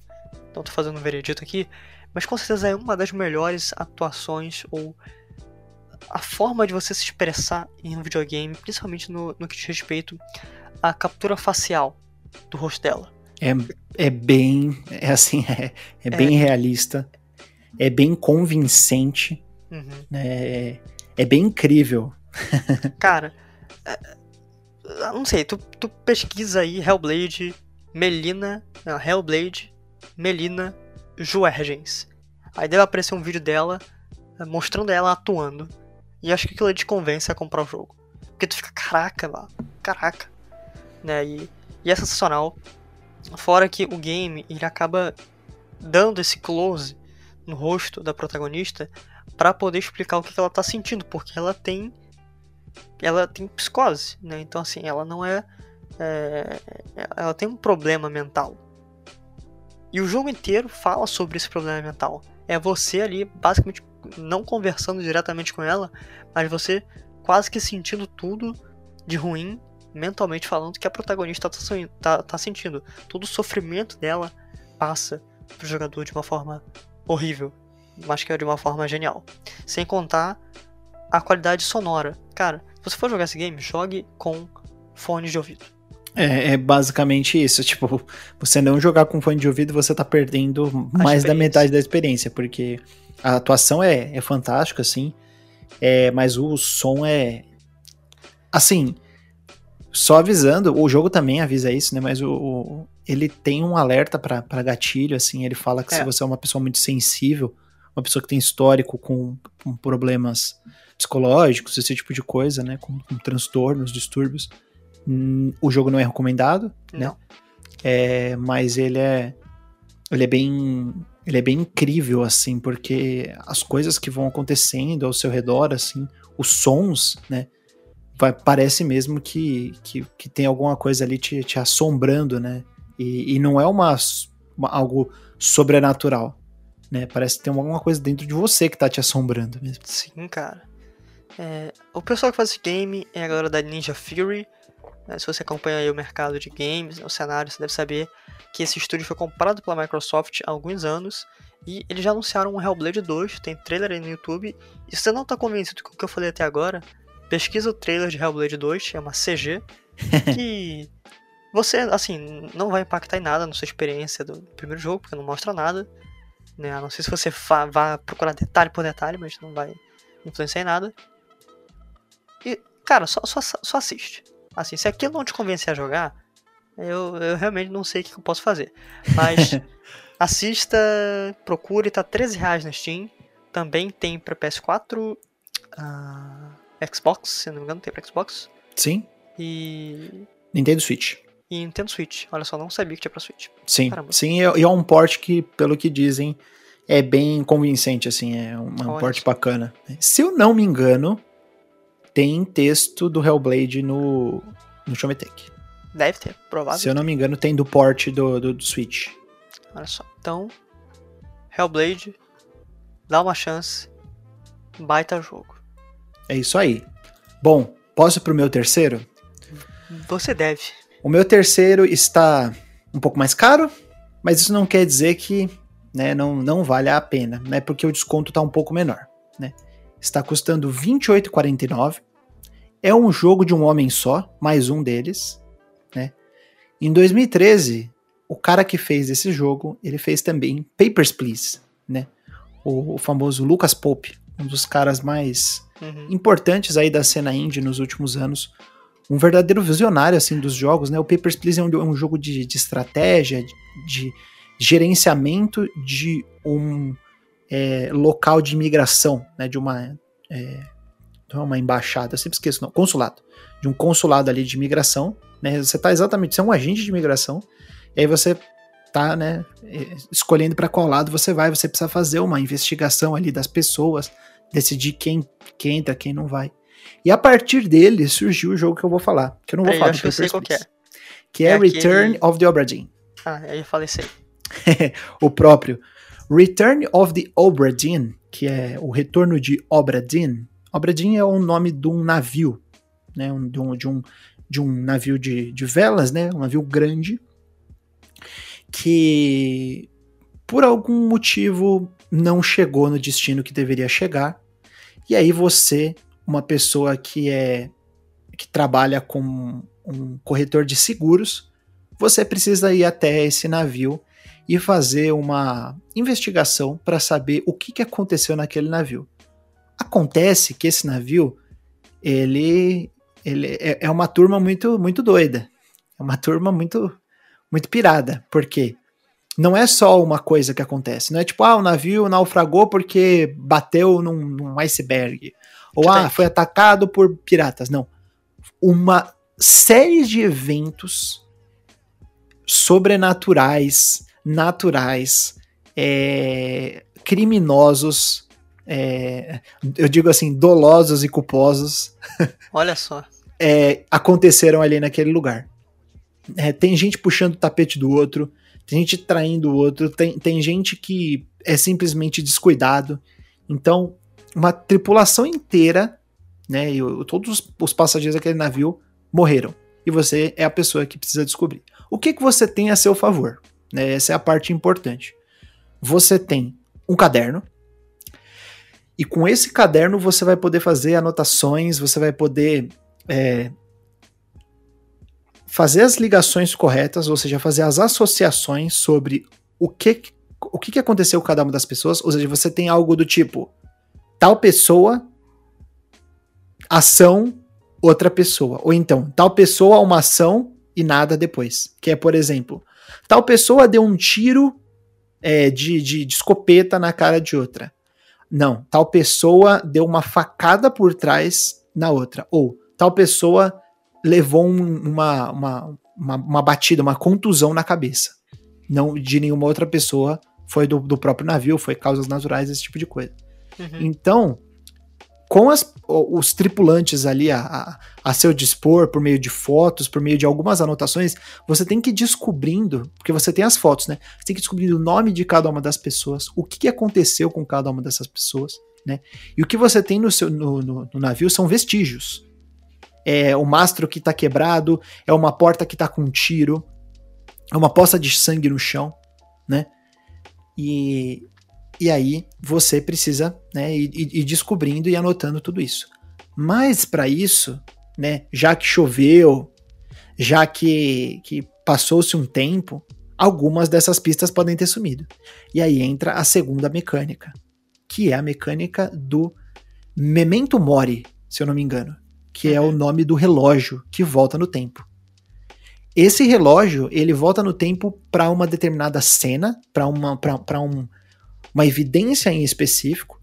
não tô fazendo um veredito aqui, mas com certeza é uma das melhores atuações ou a forma de você se expressar em um videogame, principalmente no, no que diz respeito à captura facial do rosto dela. É, é bem. É assim, é, é bem é. realista. É bem convincente. Uhum. É, é bem incrível. Cara, é, não sei, tu, tu pesquisa aí Hellblade, Melina. Não, Hellblade, Melina Juergens. Aí deve aparecer um vídeo dela é, mostrando ela atuando. E acho que aquilo te convence a comprar o jogo. Porque tu fica, caraca, mano, caraca. Né? E, e é sensacional. Fora que o game ele acaba dando esse close no rosto da protagonista para poder explicar o que ela tá sentindo, porque ela tem ela tem psicose, né? Então assim, ela não é, é ela tem um problema mental. E o jogo inteiro fala sobre esse problema mental. É você ali basicamente não conversando diretamente com ela, mas você quase que sentindo tudo de ruim mentalmente falando, que a protagonista tá, tá, tá sentindo. Todo o sofrimento dela passa pro jogador de uma forma horrível, mas que é de uma forma genial. Sem contar a qualidade sonora. Cara, se você for jogar esse game, jogue com fone de ouvido. É, é, basicamente isso. Tipo, você não jogar com fone de ouvido, você tá perdendo mais da metade da experiência, porque a atuação é, é fantástica, assim, é, mas o som é. Assim, só avisando, o jogo também avisa isso, né? Mas o, o ele tem um alerta para gatilho, assim. Ele fala que é. se você é uma pessoa muito sensível, uma pessoa que tem histórico com, com problemas psicológicos, esse tipo de coisa, né? Com, com transtornos, distúrbios, hum, o jogo não é recomendado, né? não. né? É, mas ele é ele é bem ele é bem incrível assim porque as coisas que vão acontecendo ao seu redor assim os sons né vai, parece mesmo que, que, que, tem alguma coisa ali te, te assombrando, né? E, e não é uma, uma, algo sobrenatural, né? Parece que tem alguma coisa dentro de você que tá te assombrando mesmo. Sim, cara. É, o pessoal que faz esse game é a galera da Ninja Fury. Né? Se você acompanha o mercado de games, né, o cenário, você deve saber que esse estúdio foi comprado pela Microsoft há alguns anos e eles já anunciaram um Hellblade 2, tem trailer aí no YouTube. E se você não está convencido com o que eu falei até agora, pesquisa o trailer de Hellblade 2, é uma CG, que você, assim, não vai impactar em nada na sua experiência do primeiro jogo, porque não mostra nada. Né? A não ser se você vá procurar detalhe por detalhe, mas não vai influenciar em nada. Cara, só, só, só assiste. Assim, se aquilo não te convencer a jogar, eu, eu realmente não sei o que eu posso fazer. Mas assista, procure, tá 13 reais na Steam. Também tem pra PS4, uh, ah, Xbox, se não me engano, tem pra Xbox. Sim. E. Nintendo Switch. E Nintendo Switch. Olha só, não sabia que tinha pra Switch. Sim. Caramba. Sim, e é um port que, pelo que dizem, é bem convincente, assim, é um, um port bacana. Se eu não me engano, tem texto do Hellblade no, no Showmetech. Deve ter, provavelmente. Se eu não me engano, tem do port do, do, do Switch. Olha só. Então, Hellblade, dá uma chance. Baita jogo. É isso aí. Bom, posso ir pro meu terceiro? Você deve. O meu terceiro está um pouco mais caro, mas isso não quer dizer que né, não, não vale a pena, né? Porque o desconto está um pouco menor? Está custando R$ 28,49 é um jogo de um homem só, mais um deles, né? Em 2013, o cara que fez esse jogo, ele fez também Papers, Please, né? O, o famoso Lucas Pope, um dos caras mais uhum. importantes aí da cena indie nos últimos anos. Um verdadeiro visionário, assim, dos jogos, né? O Papers, Please é um, é um jogo de, de estratégia, de, de, gerenciamento de um é, local de imigração, né? De uma... É, não é uma embaixada, eu sempre esqueço, não, consulado, de um consulado ali de imigração, né? Você tá exatamente, você é um agente de imigração, e aí você tá, né, escolhendo para qual lado você vai, você precisa fazer uma investigação ali das pessoas, decidir quem, quem entra, quem não vai. E a partir dele surgiu o jogo que eu vou falar, que eu não vou é, falar do que eu sei qual que é. Que é, é Return aquele... of the Obra Dinn. Ah, aí eu falei sei. o próprio. Return of the Obra Dinn, que é o retorno de Obra Dinn, Obradin é o nome de um navio, né, de, um, de, um, de um navio de, de velas, né, um navio grande, que por algum motivo não chegou no destino que deveria chegar. E aí você, uma pessoa que é que trabalha com um corretor de seguros, você precisa ir até esse navio e fazer uma investigação para saber o que, que aconteceu naquele navio. Acontece que esse navio, ele, ele é, é uma turma muito, muito doida. É uma turma muito, muito pirada. Por quê? Não é só uma coisa que acontece. Não é tipo, ah, o navio naufragou porque bateu num, num iceberg. Ou, ah, foi atacado por piratas. Não. Uma série de eventos sobrenaturais, naturais, é, criminosos é, eu digo assim, dolosos e culposos. Olha só. é, aconteceram ali naquele lugar. É, tem gente puxando o tapete do outro, tem gente traindo o outro, tem, tem gente que é simplesmente descuidado. Então, uma tripulação inteira, né, e todos os passageiros daquele navio morreram. E você é a pessoa que precisa descobrir. O que, que você tem a seu favor? Né, essa é a parte importante. Você tem um caderno, e com esse caderno você vai poder fazer anotações, você vai poder é, fazer as ligações corretas, ou seja, fazer as associações sobre o que, o que aconteceu com cada uma das pessoas. Ou seja, você tem algo do tipo tal pessoa, ação, outra pessoa. Ou então, tal pessoa, uma ação e nada depois. Que é, por exemplo, tal pessoa deu um tiro é, de, de, de escopeta na cara de outra. Não, tal pessoa deu uma facada por trás na outra. Ou tal pessoa levou um, uma, uma, uma, uma, batida, uma contusão na cabeça. Não de nenhuma outra pessoa, foi do, do próprio navio, foi causas naturais, esse tipo de coisa. Uhum. Então, com as, os tripulantes ali a, a, a, seu dispor, por meio de fotos, por meio de algumas anotações, você tem que ir descobrindo, porque você tem as fotos, né? Você tem que ir descobrindo o nome de cada uma das pessoas, o que, que aconteceu com cada uma dessas pessoas, né? E o que você tem no, seu, no, no, no navio são vestígios. é o mastro que tá quebrado, é uma porta que tá com um tiro, é uma poça de sangue no chão, né? E, e aí você precisa né, ir, ir descobrindo e anotando tudo isso. Mas para isso, né, já que choveu, já que, que passou-se um tempo, algumas dessas pistas podem ter sumido. E aí entra a segunda mecânica, que é a mecânica do Memento Mori, se eu não me engano, que é o uhum. nome do relógio que volta no tempo. Esse relógio, ele volta no tempo para uma determinada cena, para uma, pra, um, uma evidência em específico,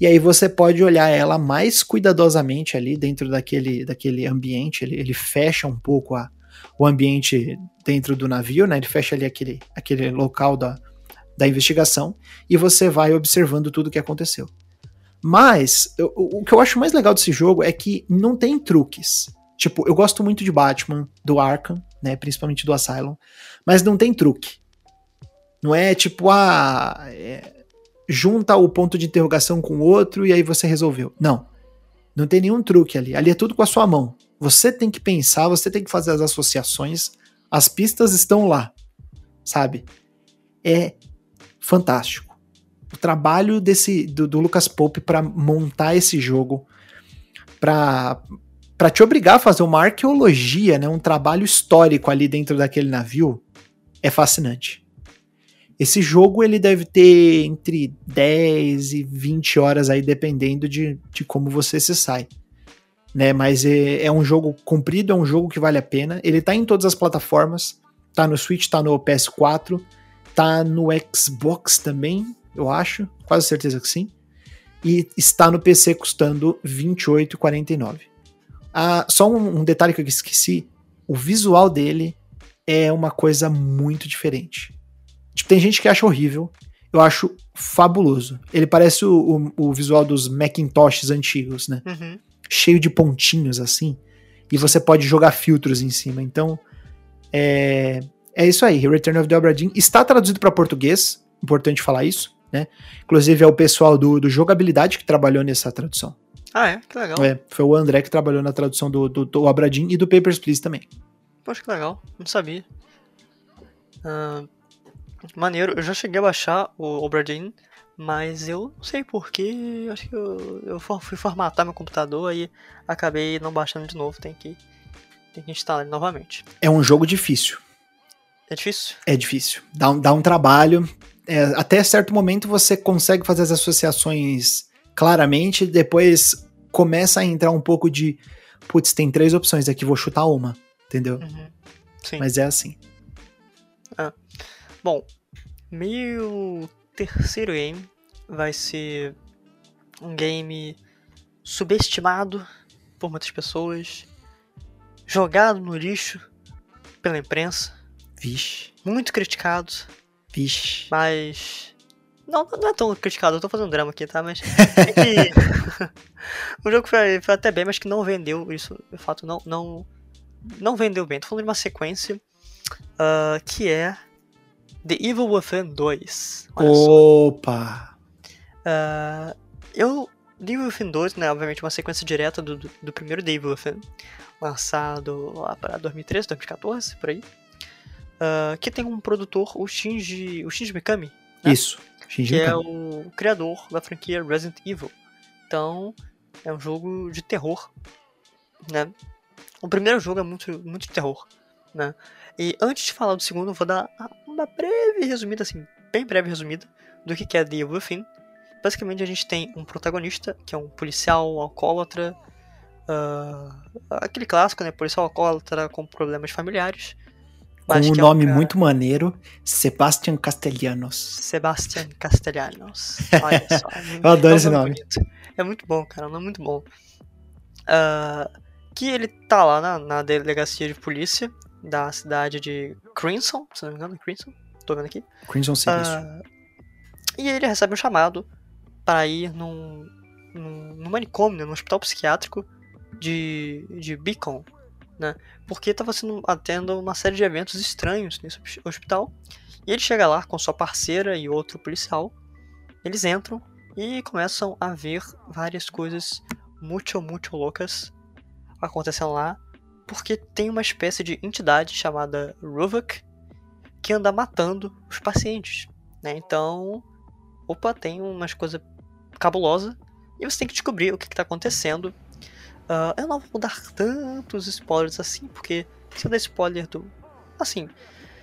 e aí você pode olhar ela mais cuidadosamente ali dentro daquele, daquele ambiente, ele, ele fecha um pouco a, o ambiente dentro do navio, né? Ele fecha ali aquele, aquele local da, da investigação e você vai observando tudo o que aconteceu. Mas eu, o que eu acho mais legal desse jogo é que não tem truques. Tipo, eu gosto muito de Batman, do Arkham, né? Principalmente do Asylum, mas não tem truque. Não é tipo, ah, é, junta o ponto de interrogação com o outro e aí você resolveu. Não. Não tem nenhum truque ali. Ali é tudo com a sua mão. Você tem que pensar, você tem que fazer as associações. As pistas estão lá, sabe? É fantástico. O trabalho desse do, do Lucas Pope para montar esse jogo, para para te obrigar a fazer uma arqueologia, né, um trabalho histórico ali dentro daquele navio, é fascinante. Esse jogo ele deve ter entre 10 e 20 horas aí, dependendo de, de como você se sai. Né, mas é, é um jogo comprido, é um jogo que vale a pena. Ele tá em todas as plataformas. Tá no Switch, tá no PS4, tá no Xbox também, eu acho. Quase certeza que sim. E está no PC custando R$28,49. Ah, só um, um detalhe que eu esqueci: o visual dele é uma coisa muito diferente. Tipo, tem gente que acha horrível. Eu acho fabuloso. Ele parece o, o, o visual dos Macintoshes antigos, né? Uhum. Cheio de pontinhos assim. E você pode jogar filtros em cima. Então, é, é isso aí. Return of the Obra Dinn está traduzido para português. Importante falar isso, né? Inclusive é o pessoal do, do jogabilidade que trabalhou nessa tradução. Ah, é? Que legal. É, foi o André que trabalhou na tradução do, do, do e do Papers, Please também. Poxa, que legal. Não sabia. Uh, maneiro. Eu já cheguei a baixar o Obradin, mas eu não sei porquê. Acho que eu, eu fui formatar meu computador e acabei não baixando de novo. Tem que, tem que instalar ele novamente. É um jogo difícil. É difícil? É difícil. Dá um, dá um trabalho. É, até certo momento você consegue fazer as associações claramente, depois começa a entrar um pouco de putz, tem três opções aqui, vou chutar uma, entendeu? Uhum. Mas é assim. Ah. Bom, meu terceiro game vai ser um game subestimado por muitas pessoas, jogado no lixo pela imprensa. Vixe. Muito criticado. Vixe. Mas não, não é tão criticado, eu tô fazendo drama aqui, tá? Mas. É que... o jogo foi, foi, até bem, mas que não vendeu. Isso, de fato, não, não, não vendeu bem. Tô falando de uma sequência uh, que é The Evil Within 2. Opa! Uh, eu. The Evil Within 2, né? Obviamente, uma sequência direta do, do, do primeiro The Evil Within, lançado lá para 2013, 2014, por aí. Uh, que tem um produtor, o Shinji, o Shinji Mikami. Né? Isso. Shinji que é o criador da franquia Resident Evil. Então, é um jogo de terror, né? O primeiro jogo é muito, muito de terror, né? E antes de falar do segundo, eu vou dar uma breve resumida, assim, bem breve resumida, do que é The Evil Within. Basicamente, a gente tem um protagonista, que é um policial alcoólatra, uh, aquele clássico, né? Policial alcoólatra com problemas familiares, com um nome é um muito maneiro, Sebastian Castellanos. Sebastian Castellanos. Olha só. É Eu adoro esse nome. Bonito. É muito bom, cara, um nome muito bom. Uh, que ele tá lá na, na, delegacia de polícia da cidade de Crimson, se não me engano, Crimson, tô vendo aqui. Crimson City. Uh, e ele recebe um chamado para ir num, num, num manicômio, num hospital psiquiátrico de, de Beacon, né? Porque estava sendo atendo uma série de eventos estranhos nesse hospital. E ele chega lá com sua parceira e outro policial. Eles entram e começam a ver várias coisas muito, muito loucas acontecendo lá, porque tem uma espécie de entidade chamada Ruvok que anda matando os pacientes, né? Então, opa, tem umas coisas cabulosas e você tem que descobrir o que está acontecendo. Uh, eu não vou dar tantos spoilers assim, porque se eu der spoiler do. Assim,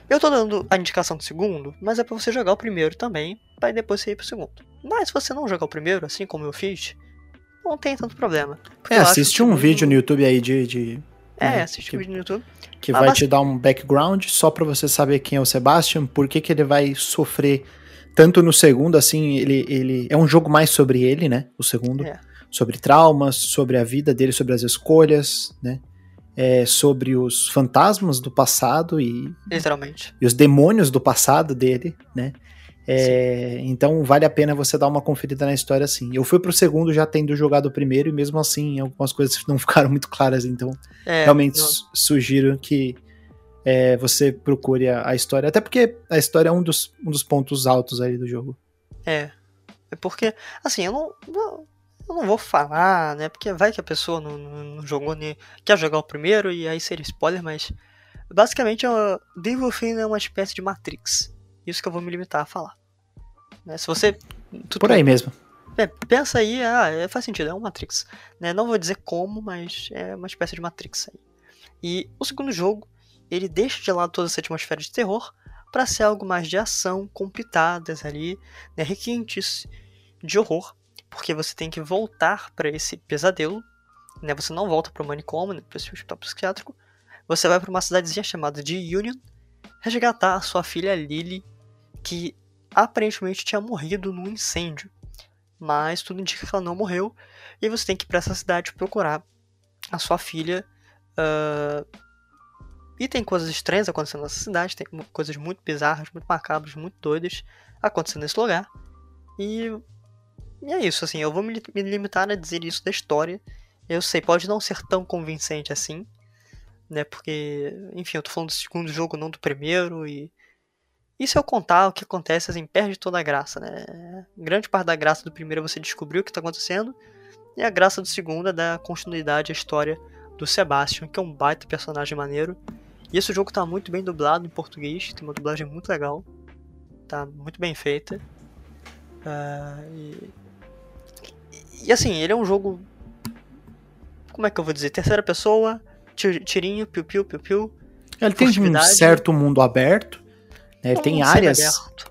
eu tô dando a indicação do segundo, mas é para você jogar o primeiro também, para depois você ir pro segundo. Mas se você não jogar o primeiro, assim como eu fiz, não tem tanto problema. É, assiste um vídeo no YouTube aí de. de é, né, assiste que, vídeo no YouTube. Que vai te dar um background só para você saber quem é o Sebastian, por que, que ele vai sofrer tanto no segundo, assim, ele, ele é um jogo mais sobre ele, né? O segundo. É. Sobre traumas, sobre a vida dele, sobre as escolhas, né? É, sobre os fantasmas do passado e. Literalmente. E os demônios do passado dele, né? É, então vale a pena você dar uma conferida na história assim. Eu fui pro segundo já tendo jogado o primeiro e mesmo assim algumas coisas não ficaram muito claras, então é, realmente não... sugiro que é, você procure a, a, história. Até porque a história é um dos, um dos pontos altos aí do jogo. É. É porque, assim, eu não, não eu não vou falar, né? Porque vai que a pessoa não, não, jogou nem. quer jogar o primeiro e aí seria spoiler, mas. Basicamente, o Devil Within é uma espécie de Matrix. Isso que eu vou me limitar a falar. Né? Se você. Por aí mesmo. É, pensa aí, ah, é, faz sentido, é um Matrix. Né? Não vou dizer como, mas é uma espécie de Matrix aí. E o segundo jogo, ele deixa de lado toda essa atmosfera de terror para ser algo mais de ação, com pitadas ali, né, requintes de horror, porque você tem que voltar para esse pesadelo, né, você não volta para o manicômio, né, para esse hospital psiquiátrico, você vai para uma cidadezinha chamada de Union, resgatar a sua filha Lily, que aparentemente tinha morrido num incêndio. Mas tudo indica que ela não morreu. E você tem que ir para essa cidade procurar a sua filha. Uh... E tem coisas estranhas acontecendo nessa cidade. Tem coisas muito bizarras, muito macabras, muito doidas acontecendo nesse lugar. E, e é isso, assim. Eu vou me, me limitar a dizer isso da história. Eu sei, pode não ser tão convincente assim. Né, porque, enfim, eu tô falando do segundo jogo, não do primeiro. E e se eu contar o que acontece, assim, perde toda a graça, né? Grande parte da graça do primeiro é você descobrir o que está acontecendo, e a graça do segundo é dar continuidade à história do Sebastian, que é um baita personagem maneiro. E esse jogo está muito bem dublado em português, tem uma dublagem muito legal, tá muito bem feita. Uh, e... e assim, ele é um jogo. Como é que eu vou dizer? Terceira pessoa, tirinho, piu-piu, piu-piu. Ele tem um certo mundo aberto, né? Ele tem áreas,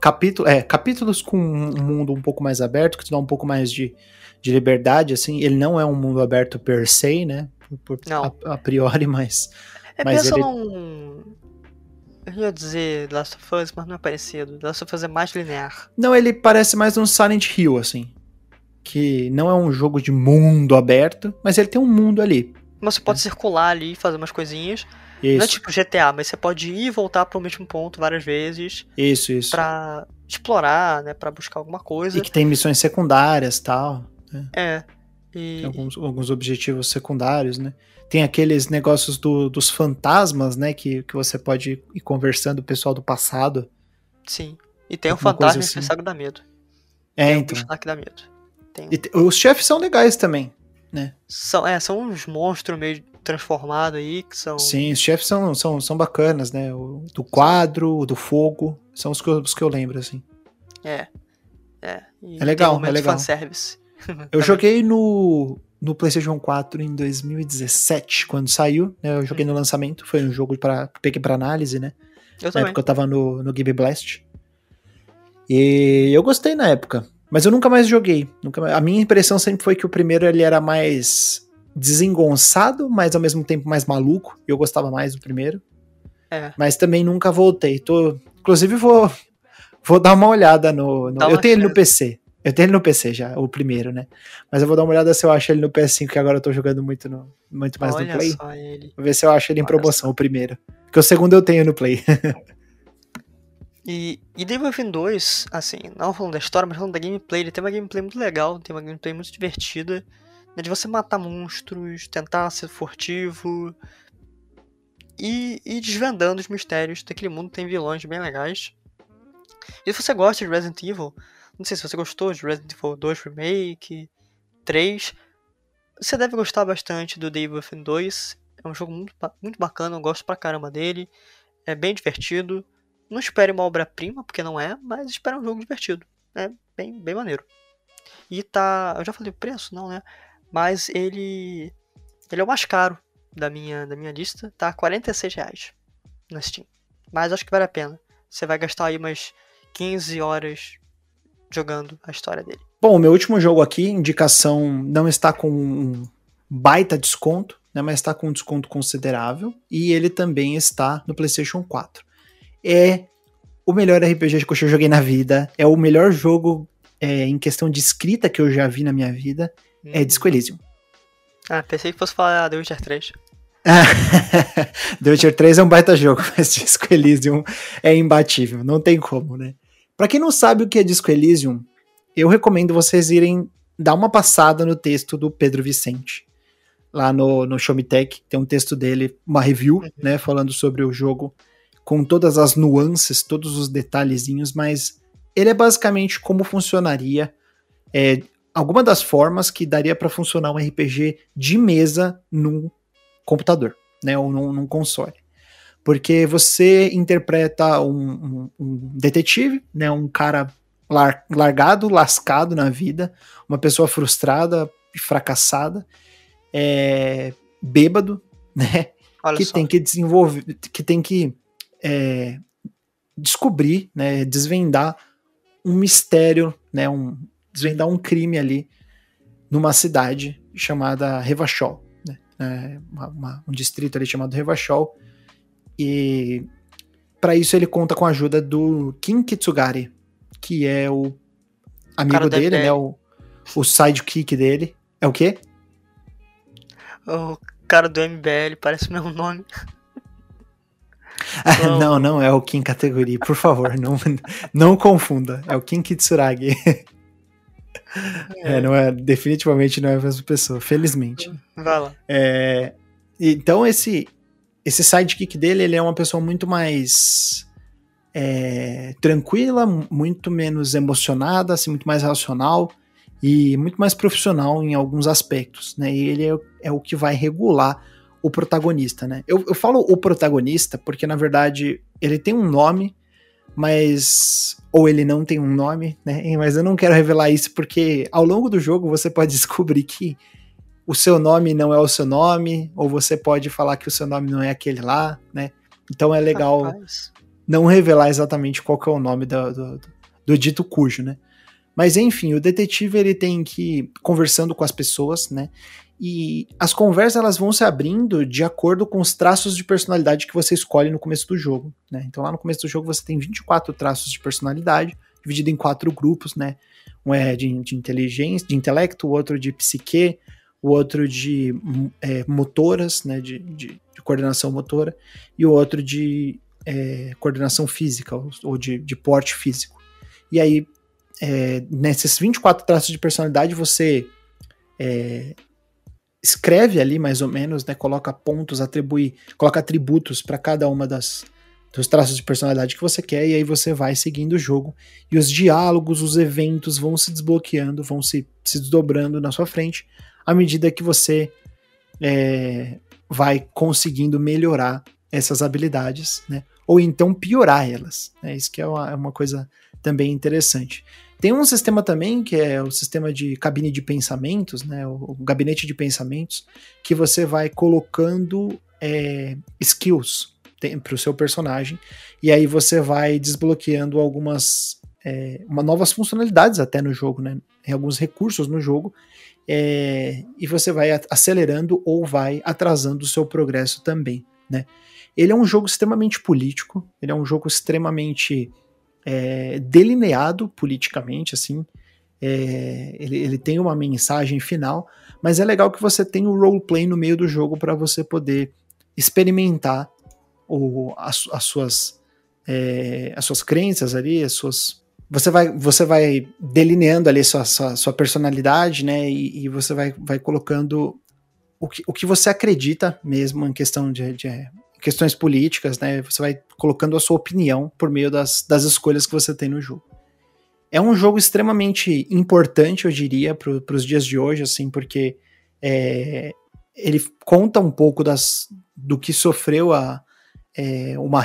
capítulo, é, capítulos com um mundo um pouco mais aberto, que te dá um pouco mais de, de liberdade, assim. Ele não é um mundo aberto per se, né? Por, não. A, a, priori, mas... É, mas pensa ele... num... Eu ia dizer Last of Us, mas não é parecido. Last of Us é mais linear. Não, ele parece mais um Silent Hill, assim. Que não é um jogo de mundo aberto, mas ele tem um mundo ali. Mas você pode é. circular ali, fazer umas coisinhas. Isso. Não é tipo GTA, mas você pode ir e voltar para o mesmo ponto várias vezes. Isso, isso. Pra explorar, né? Pra buscar alguma coisa. E que tem missões secundárias tal. Né? É. E... Tem alguns, alguns objetivos secundários, né? Tem aqueles negócios do, dos fantasmas, né? Que, que você pode ir conversando com o pessoal do passado. Sim. E tem um fantasma assim. que dá medo. É, tem então. Um que dá medo. Tem... os chefes são legais também, né? São, é, são uns monstros meio transformado aí, que são. Sim, os chefes são, são, são bacanas, né? O do quadro, o do fogo, são os que, eu, os que eu lembro, assim. É. É, e é legal, é legal. Fanservice. eu joguei no, no PlayStation 4 em 2017, quando saiu, né? Eu joguei hum. no lançamento, foi um jogo para peguei para análise, né? Eu na também. época eu tava no, no Game Blast. E eu gostei na época, mas eu nunca mais joguei. Nunca mais... A minha impressão sempre foi que o primeiro ele era mais desengonçado, mas ao mesmo tempo mais maluco. Eu gostava mais do primeiro. É. Mas também nunca voltei. Tô, inclusive vou vou dar uma olhada no, no eu tenho ele no PC. Eu tenho ele no PC já, o primeiro, né? Mas eu vou dar uma olhada se eu acho ele no PS5, que agora eu tô jogando muito, no, muito mais Olha no Play. Só ele. Vou ver se eu acho ele em promoção, o primeiro. Porque o segundo eu tenho no Play. e, e Devil Within 2, assim, não falando da história, mas falando da gameplay, ele tem uma gameplay muito legal, tem uma gameplay muito divertida. Né, de você matar monstros, tentar ser furtivo e ir desvendando os mistérios daquele mundo. Tem vilões bem legais. E se você gosta de Resident Evil, não sei se você gostou de Resident Evil 2 Remake, 3, você deve gostar bastante do Devil Within 2. É um jogo muito, muito bacana, eu gosto pra caramba dele. É bem divertido. Não espere uma obra-prima, porque não é, mas espere um jogo divertido. É bem, bem maneiro. E tá. Eu já falei o preço, não, né? Mas ele. Ele é o mais caro da minha, da minha lista. Tá 46 reais na Steam. Mas acho que vale a pena. Você vai gastar aí umas 15 horas jogando a história dele. Bom, o meu último jogo aqui, indicação, não está com um baita desconto, né, mas está com um desconto considerável. E ele também está no PlayStation 4. É o melhor RPG que eu joguei na vida. É o melhor jogo é, em questão de escrita que eu já vi na minha vida. Hum. É Disco Elysium. Ah, pensei que fosse falar The Witcher 3. The Witcher 3 é um baita jogo, mas Disco Elysium é imbatível, não tem como, né? Pra quem não sabe o que é Disco Elysium, eu recomendo vocês irem dar uma passada no texto do Pedro Vicente. Lá no, no Show Me Tech, tem um texto dele, uma review, uhum. né, falando sobre o jogo, com todas as nuances, todos os detalhezinhos, mas ele é basicamente como funcionaria é, alguma das formas que daria para funcionar um RPG de mesa num computador, né, ou num, num console. Porque você interpreta um, um, um, detetive, né, um cara lar, largado, lascado na vida, uma pessoa frustrada e fracassada, é, bêbado, né, Olha que só. tem que desenvolver, que tem que é, descobrir, né, desvendar um mistério, né, um, desvendar um crime ali numa cidade chamada Revachol né, uma, uma, um distrito ali chamado Revachol, e para isso ele conta com a ajuda do Kin Kitsugari, que é o amigo dele, né, o, o sidekick dele. É o quê? O cara do MBL, parece o meu nome. não, não é o Kim categoria, por favor, não, não confunda. É o Kim Kitsuragi. É. não é, definitivamente não é a mesma pessoa, felizmente. Vai lá. É, então esse esse sidekick dele, ele é uma pessoa muito mais é, tranquila, muito menos emocionada, assim, muito mais racional e muito mais profissional em alguns aspectos, né? E ele é, é o que vai regular o protagonista, né? Eu, eu falo o protagonista porque, na verdade, ele tem um nome, mas ou ele não tem um nome, né? Mas eu não quero revelar isso porque ao longo do jogo você pode descobrir que o seu nome não é o seu nome, ou você pode falar que o seu nome não é aquele lá, né? Então é legal Rapaz. não revelar exatamente qual é o nome do, do, do, dito cujo, né? Mas enfim, o detetive ele tem que ir conversando com as pessoas, né? E as conversas elas vão se abrindo de acordo com os traços de personalidade que você escolhe no começo do jogo. Né? Então lá no começo do jogo você tem 24 traços de personalidade, dividido em quatro grupos, né? Um é de, de inteligência, de intelecto, o outro de psique, o outro de é, motoras, né? De, de, de, coordenação motora, e o outro de é, coordenação física, ou, de, de porte físico. E aí, é, nesses 24 traços de personalidade, você é, escreve ali mais ou menos, né, coloca pontos, atribui, coloca atributos para cada uma das dos traços de personalidade que você quer e aí você vai seguindo o jogo e os diálogos, os eventos vão se desbloqueando, vão se, se desdobrando na sua frente à medida que você é, vai conseguindo melhorar essas habilidades, né? Ou então piorar elas. Né? Isso que é uma, é uma coisa também interessante. Tem um sistema também que é o sistema de cabine de pensamentos, né? O, o gabinete de pensamentos, que você vai colocando é, skills para o seu personagem e aí você vai desbloqueando algumas é, uma, novas funcionalidades até no jogo, né? Tem alguns recursos no jogo é, e você vai acelerando ou vai atrasando o seu progresso também, né? Ele é um jogo extremamente político, ele é um jogo extremamente é, delineado politicamente, assim. É, ele, ele, tem uma mensagem final, mas é legal que você tem o roleplay no meio do jogo para você poder experimentar o, as, as, suas, é, as suas crenças ali, as suas. Você vai, você vai delineando ali sua, sua, sua personalidade, né? E, e, você vai, vai colocando o que, o que você acredita mesmo em questão de, de questões políticas, né? Você vai colocando a sua opinião por meio das, das escolhas que você tem no jogo. É um jogo extremamente importante, eu diria, para os dias de hoje, assim, porque é, ele conta um pouco das, do que sofreu a, é, uma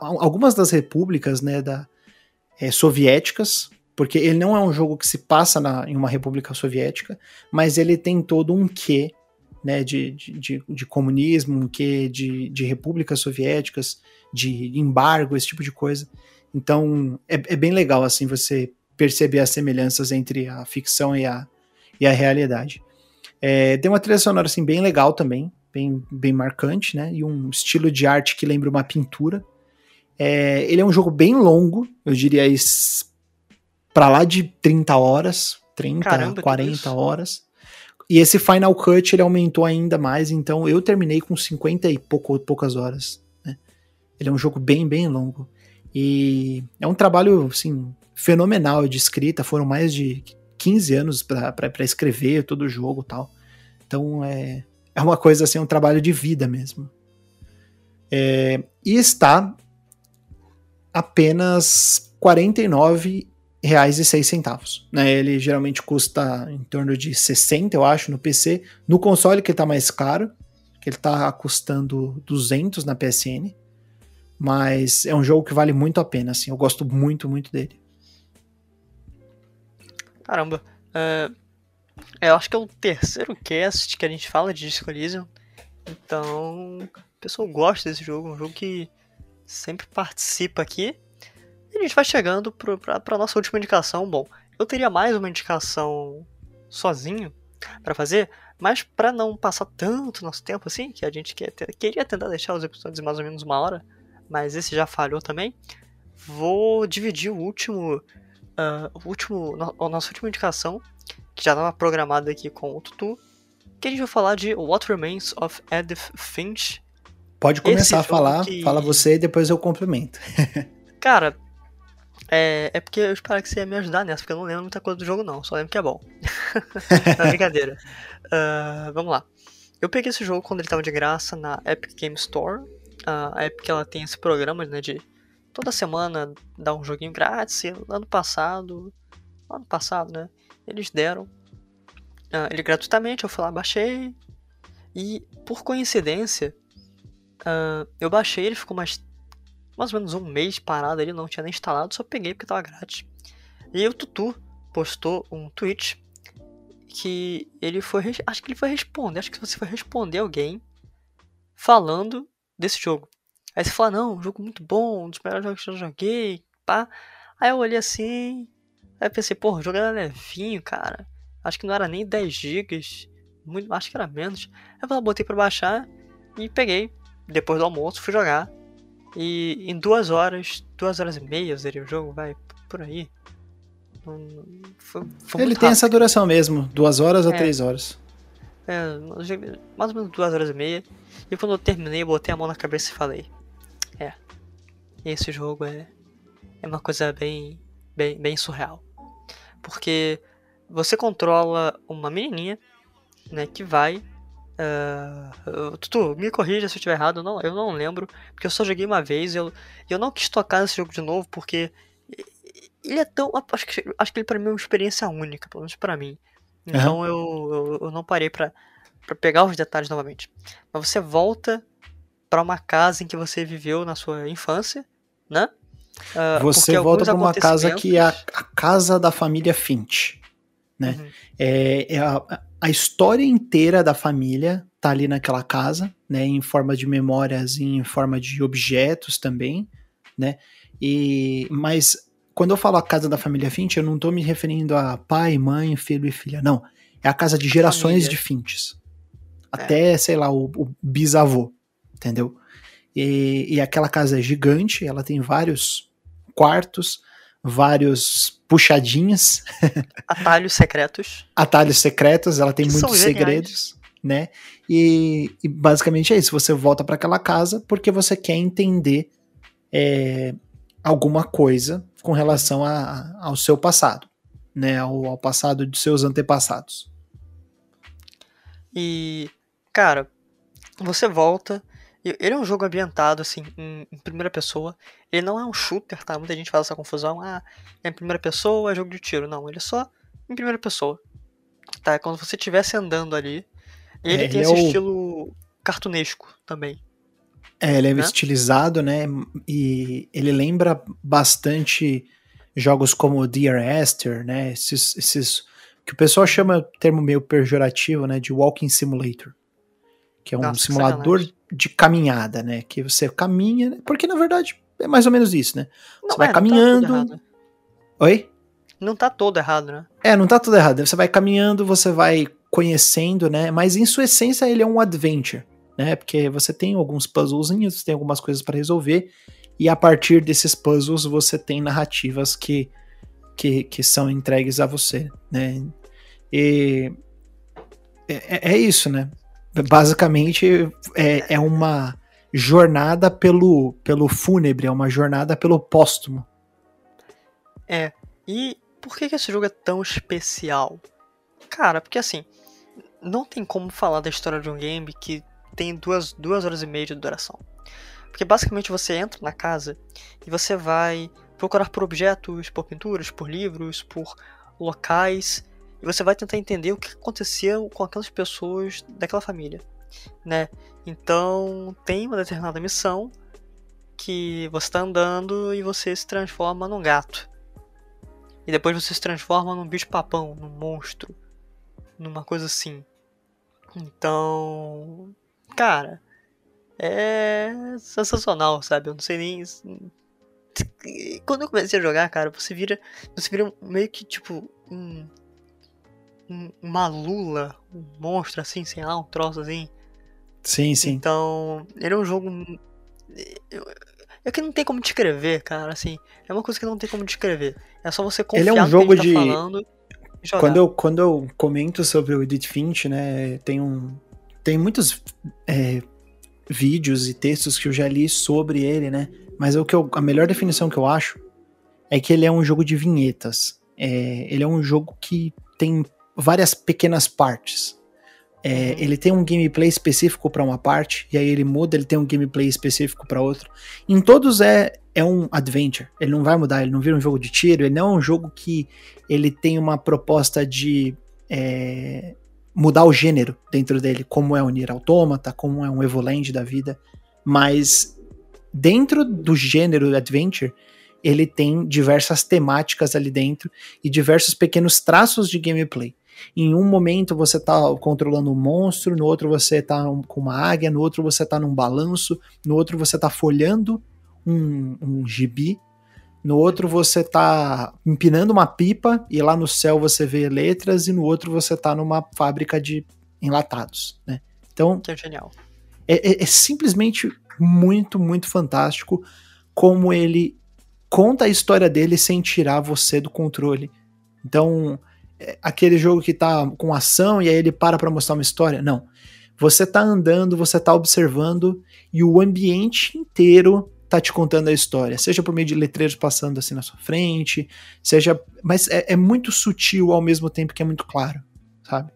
algumas das repúblicas né, da, é, soviéticas, porque ele não é um jogo que se passa na, em uma república soviética, mas ele tem todo um quê né, de, de, de, comunismo, um quê de, de repúblicas soviéticas, de embargo, esse tipo de coisa. Então é, é bem legal assim você perceber as semelhanças entre a ficção e a, e a realidade. É, tem uma trilha sonora assim bem legal também, bem, bem marcante, né? E um estilo de arte que lembra uma pintura. É, ele é um jogo bem longo, eu diria para lá de 30 horas, 30, Caramba, 40 horas. E esse Final Cut ele aumentou ainda mais, então eu terminei com 50 e pouco, poucas horas. Né? Ele é um jogo bem, bem longo. E é um trabalho, assim, fenomenal de escrita. Foram mais de 15 anos para escrever todo o jogo tal. Então é, é uma coisa assim, um trabalho de vida mesmo. É, e está apenas R$ 49,06. Né? Ele geralmente custa em torno de 60, eu acho, no PC. No console que está mais caro, que ele está custando 200 na PSN. Mas é um jogo que vale muito a pena, assim. Eu gosto muito, muito dele. Caramba. Uh, eu acho que é o terceiro cast que a gente fala de Disco Elysium. Então, o pessoal gosta desse jogo. Um jogo que sempre participa aqui. A gente vai chegando pra nossa última indicação. Bom, eu teria mais uma indicação sozinho para fazer, mas para não passar tanto nosso tempo assim, que a gente quer ter, queria tentar deixar os episódios mais ou menos uma hora, mas esse já falhou também. Vou dividir o último, uh, o último, a nossa última indicação, que já estava programada aqui com o Tutu, que a gente vai falar de What Remains of Edith Finch. Pode começar a falar, que... fala você e depois eu complemento. Cara, é, é porque eu esperava que você ia me ajudar nessa, porque eu não lembro muita coisa do jogo não, só lembro que é bom. não, brincadeira. Uh, vamos lá. Eu peguei esse jogo quando ele estava de graça na Epic Game Store, a Epic ela tem esse programa, né, de toda semana dar um joguinho grátis. Ano passado, ano passado, né, eles deram uh, ele gratuitamente. Eu fui lá, baixei e por coincidência uh, eu baixei, ele ficou mais mais ou menos um mês parado ali, não tinha nem instalado, só peguei porque tava grátis. E aí o Tutu postou um tweet que ele foi, acho que ele foi responder, acho que você foi responder alguém falando desse jogo. Aí você fala, não, um jogo muito bom, um dos melhores jogos que eu joguei, pá. Aí eu olhei assim, aí pensei, porra, o jogo era levinho, cara. Acho que não era nem 10 GB, muito, acho que era menos. Aí eu botei pra baixar e peguei. Depois do almoço, fui jogar. E em duas horas, duas horas e meia eu zerei o jogo, vai, por aí. Foi, foi Ele tem rápido. essa duração mesmo, duas horas é, a três horas. É, mais ou menos duas horas e meia. E quando eu terminei, eu botei a mão na cabeça e falei: É, esse jogo é, é uma coisa bem, bem, bem surreal. Porque você controla uma menininha, né, que vai. Uh, Tutu, me corrija se eu estiver errado, não, eu não lembro, porque eu só joguei uma vez, eu, eu não quis tocar nesse jogo de novo, porque ele é tão. Acho que, acho que ele para mim é uma experiência única, pelo menos para mim. Então uhum. eu, eu, eu, não parei pra, para pegar os detalhes novamente. Mas você volta para uma casa em que você viveu na sua infância, né? Uh, você volta para uma casa que é a, a, casa da família Finch, né? Uhum. É, é a, a, história inteira da família tá ali naquela casa, né? Em forma de memórias, em forma de objetos também, né? E mas quando eu falo a casa da família Finch, eu não tô me referindo a pai, mãe, filho e filha, não. É a casa de gerações família. de Finches até, sei lá, o, o bisavô, entendeu? E, e, aquela casa é gigante, ela tem vários quartos, vários puxadinhas. Atalhos secretos. Atalhos secretos, ela tem que muitos segredos, né? E, e, basicamente é isso, você volta para aquela casa porque você quer entender é, alguma coisa com relação a, ao seu passado, né? Ao, ao passado de seus antepassados. E Cara, você volta. Ele é um jogo ambientado, assim, em, em, primeira pessoa. Ele não é um shooter, tá? Muita gente faz essa confusão. Ah, é em primeira pessoa, é jogo de tiro. Não, ele é só em primeira pessoa. Tá? É quando você estivesse andando ali. Ele é, tem ele esse é o... estilo cartunesco também. É, ele é né? estilizado, né? E ele lembra bastante jogos como Dear Esther, né? Esses, esses que o pessoal chama termo meio pejorativo, né? De Walking Simulator, que é um Nossa, simulador de caminhada, né? Que você caminha, porque na verdade é mais ou menos isso, né? Não, você vai é, caminhando. Tá Oi? Não tá todo errado, né? É, não tá tudo errado. Você vai caminhando, você vai conhecendo, né? Mas em sua essência ele é um adventure, né? Porque você tem alguns puzzlezinhos, tem algumas coisas para resolver e a partir desses puzzles você tem narrativas que, que, que são entregues a você, né? E é, é isso, né? Basicamente é, é uma jornada pelo, pelo fúnebre, é uma jornada pelo póstumo. É, e por que, que esse jogo é tão especial? Cara, porque assim, não tem como falar da história de um game que tem duas, duas horas e meia de duração. Porque basicamente você entra na casa e você vai procurar por objetos, por pinturas, por livros, por locais, e você vai tentar entender o que aconteceu com aquelas pessoas daquela família, né? Então, tem uma determinada missão que você está andando e você se transforma num gato. E depois você se transforma num bicho-papão, num monstro, numa coisa assim. Então, cara, é sensacional, sabe? Eu não sei nem. Quando eu comecei a jogar, cara, você vira. Você vira meio que tipo. Um, uma lula, um monstro assim, sei lá, um troço assim. Sim, sim. Então, ele é um jogo. É que não tem como descrever, cara, assim. É uma coisa que não tem como descrever. É só você confiar ele é um jogo tá de... falando. Quando eu, quando eu comento sobre o Edith Finch, né, tem um. Tem muitos é, vídeos e textos que eu já li sobre ele, né? Mas o que eu, a melhor definição que eu acho é que ele é um jogo de vinhetas. É, ele é um jogo que tem várias pequenas partes. É, uhum. ele tem um gameplay específico para uma parte, e aí ele muda, ele tem um gameplay específico para outro. Em todos é, é um adventure, ele não vai mudar, ele não vira um jogo de tiro, ele não é um jogo que ele tem uma proposta de é, mudar o gênero dentro dele, como é o Nier Automata, como é um Evoland da vida, mas dentro do gênero Adventure, ele tem diversas temáticas ali dentro e diversos pequenos traços de gameplay. Em um momento você está controlando um monstro, no outro você está com uma águia, no outro você está num balanço, no outro você está folhando um, um gibi, no outro você tá empinando uma pipa e lá no céu você vê letras e no outro você tá numa fábrica de enlatados, né? Então, que é genial. É, é, é simplesmente muito, muito fantástico como ele conta a história dele sem tirar você do controle. Então, aquele jogo que tá com ação e aí ele para para mostrar uma história, não. Você tá andando, você tá observando e o ambiente inteiro tá te contando a história, seja por meio de letreiros passando assim na sua frente, seja. Mas é, é muito sutil ao mesmo tempo que é muito claro, sabe?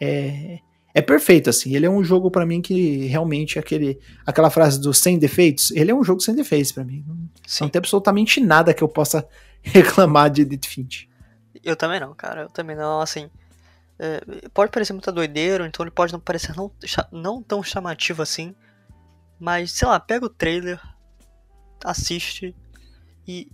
É, é perfeito, assim. Ele é um jogo para mim que realmente aquele, aquela frase do sem defeitos, ele é um jogo sem defeitos para mim. Sim. Não tem absolutamente nada que eu possa reclamar de Edith Finch. Eu também não, cara. Eu também não, assim. É, pode parecer muito doideiro, então ele pode não parecer não, não tão chamativo assim. Mas, sei lá, pega o trailer, assiste e,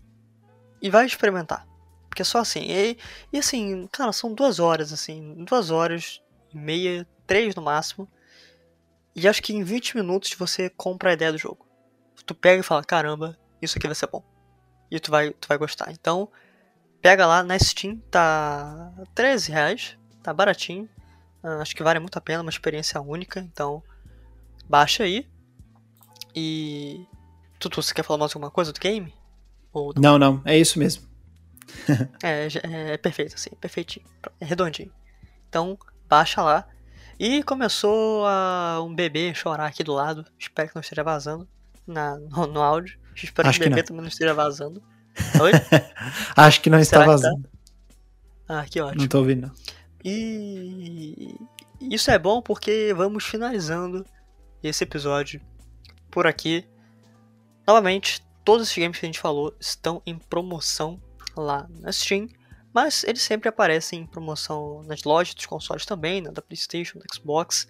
e vai experimentar. Porque é só assim. E, e assim, cara, são duas horas, assim. Duas horas e meia, três no máximo. E acho que em 20 minutos você compra a ideia do jogo. Tu pega e fala, caramba, isso aqui vai ser bom. E tu vai, tu vai gostar. Então, pega lá na Steam, tá 13 reais. Tá baratinho. Uh, acho que vale muito a pena, uma experiência única. Então, baixa aí. E Tutu, você quer falar mais alguma coisa do game? Ou não? não, não, é isso mesmo. é, é, é, perfeito, assim, perfeitinho, é redondinho. Então, baixa lá. E começou a um bebê chorar aqui do lado. Espero que não esteja vazando na, no, no áudio. Espero Acho que o bebê também não esteja vazando. Oi? Acho que não está Será vazando. Tá? Ah, que ótimo. Não tô ouvindo, não. E isso é bom porque vamos finalizando esse episódio por aqui. Novamente, todos os games que a gente falou estão em promoção lá na Steam, mas eles sempre aparecem em promoção nas lojas dos consoles também, né, da PlayStation, da Xbox.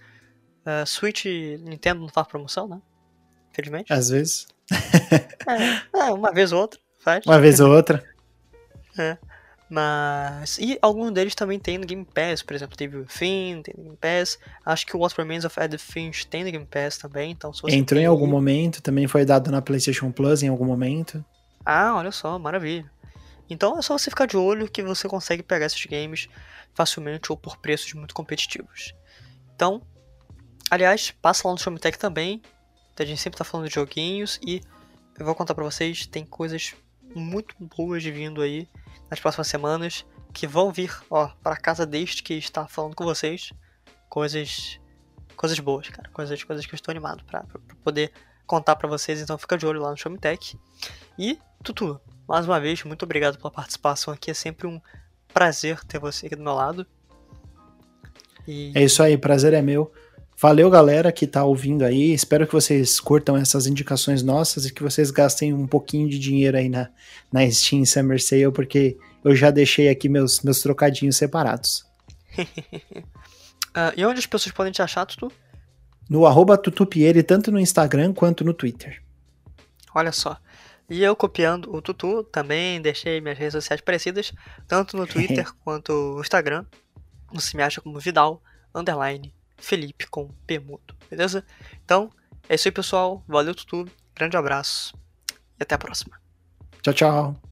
Uh, Switch Nintendo não faz promoção, né? Infelizmente. Às vezes. é, é, uma vez ou outra faz. Uma vez ou outra. é. Mas. E alguns deles também tem no Game Pass, por exemplo, teve o Finn, tem no Game Pass. Acho que o What Remains of Edith Finch tem no Game Pass também, então Entrou tem... em algum momento, também foi dado na PlayStation Plus em algum momento. Ah, olha só, maravilha. Então é só você ficar de olho que você consegue pegar esses games facilmente ou por preços muito competitivos. Então, aliás, passa lá no Showmetech também. A gente sempre tá falando de joguinhos e eu vou contar para vocês, tem coisas muito boas vindo aí nas próximas semanas que vão vir, ó, para casa deste que está falando com vocês. Coisas coisas boas, cara, coisas coisas que eu estou animado para poder contar para vocês, então fica de olho lá no Showmetech. E Tutu, mais uma vez, muito obrigado pela participação aqui. É sempre um prazer ter você aqui do meu lado. E... É isso aí, prazer é meu. Valeu, galera que tá ouvindo aí. Espero que vocês curtam essas indicações nossas e que vocês gastem um pouquinho de dinheiro aí na, na Steam Summer Sale, porque eu já deixei aqui meus, meus trocadinhos separados. uh, e onde as pessoas podem te achar, Tutu? No arroba Tutupieri, tanto no Instagram quanto no Twitter. Olha só. E eu copiando o Tutu, também deixei minhas redes sociais parecidas, tanto no Twitter quanto no Instagram. Você me acha como Vidal, underline, Felipe com P mudo, beleza? Então, é isso aí pessoal, valeu Tutu, grande abraço e até a próxima. Tchau, tchau.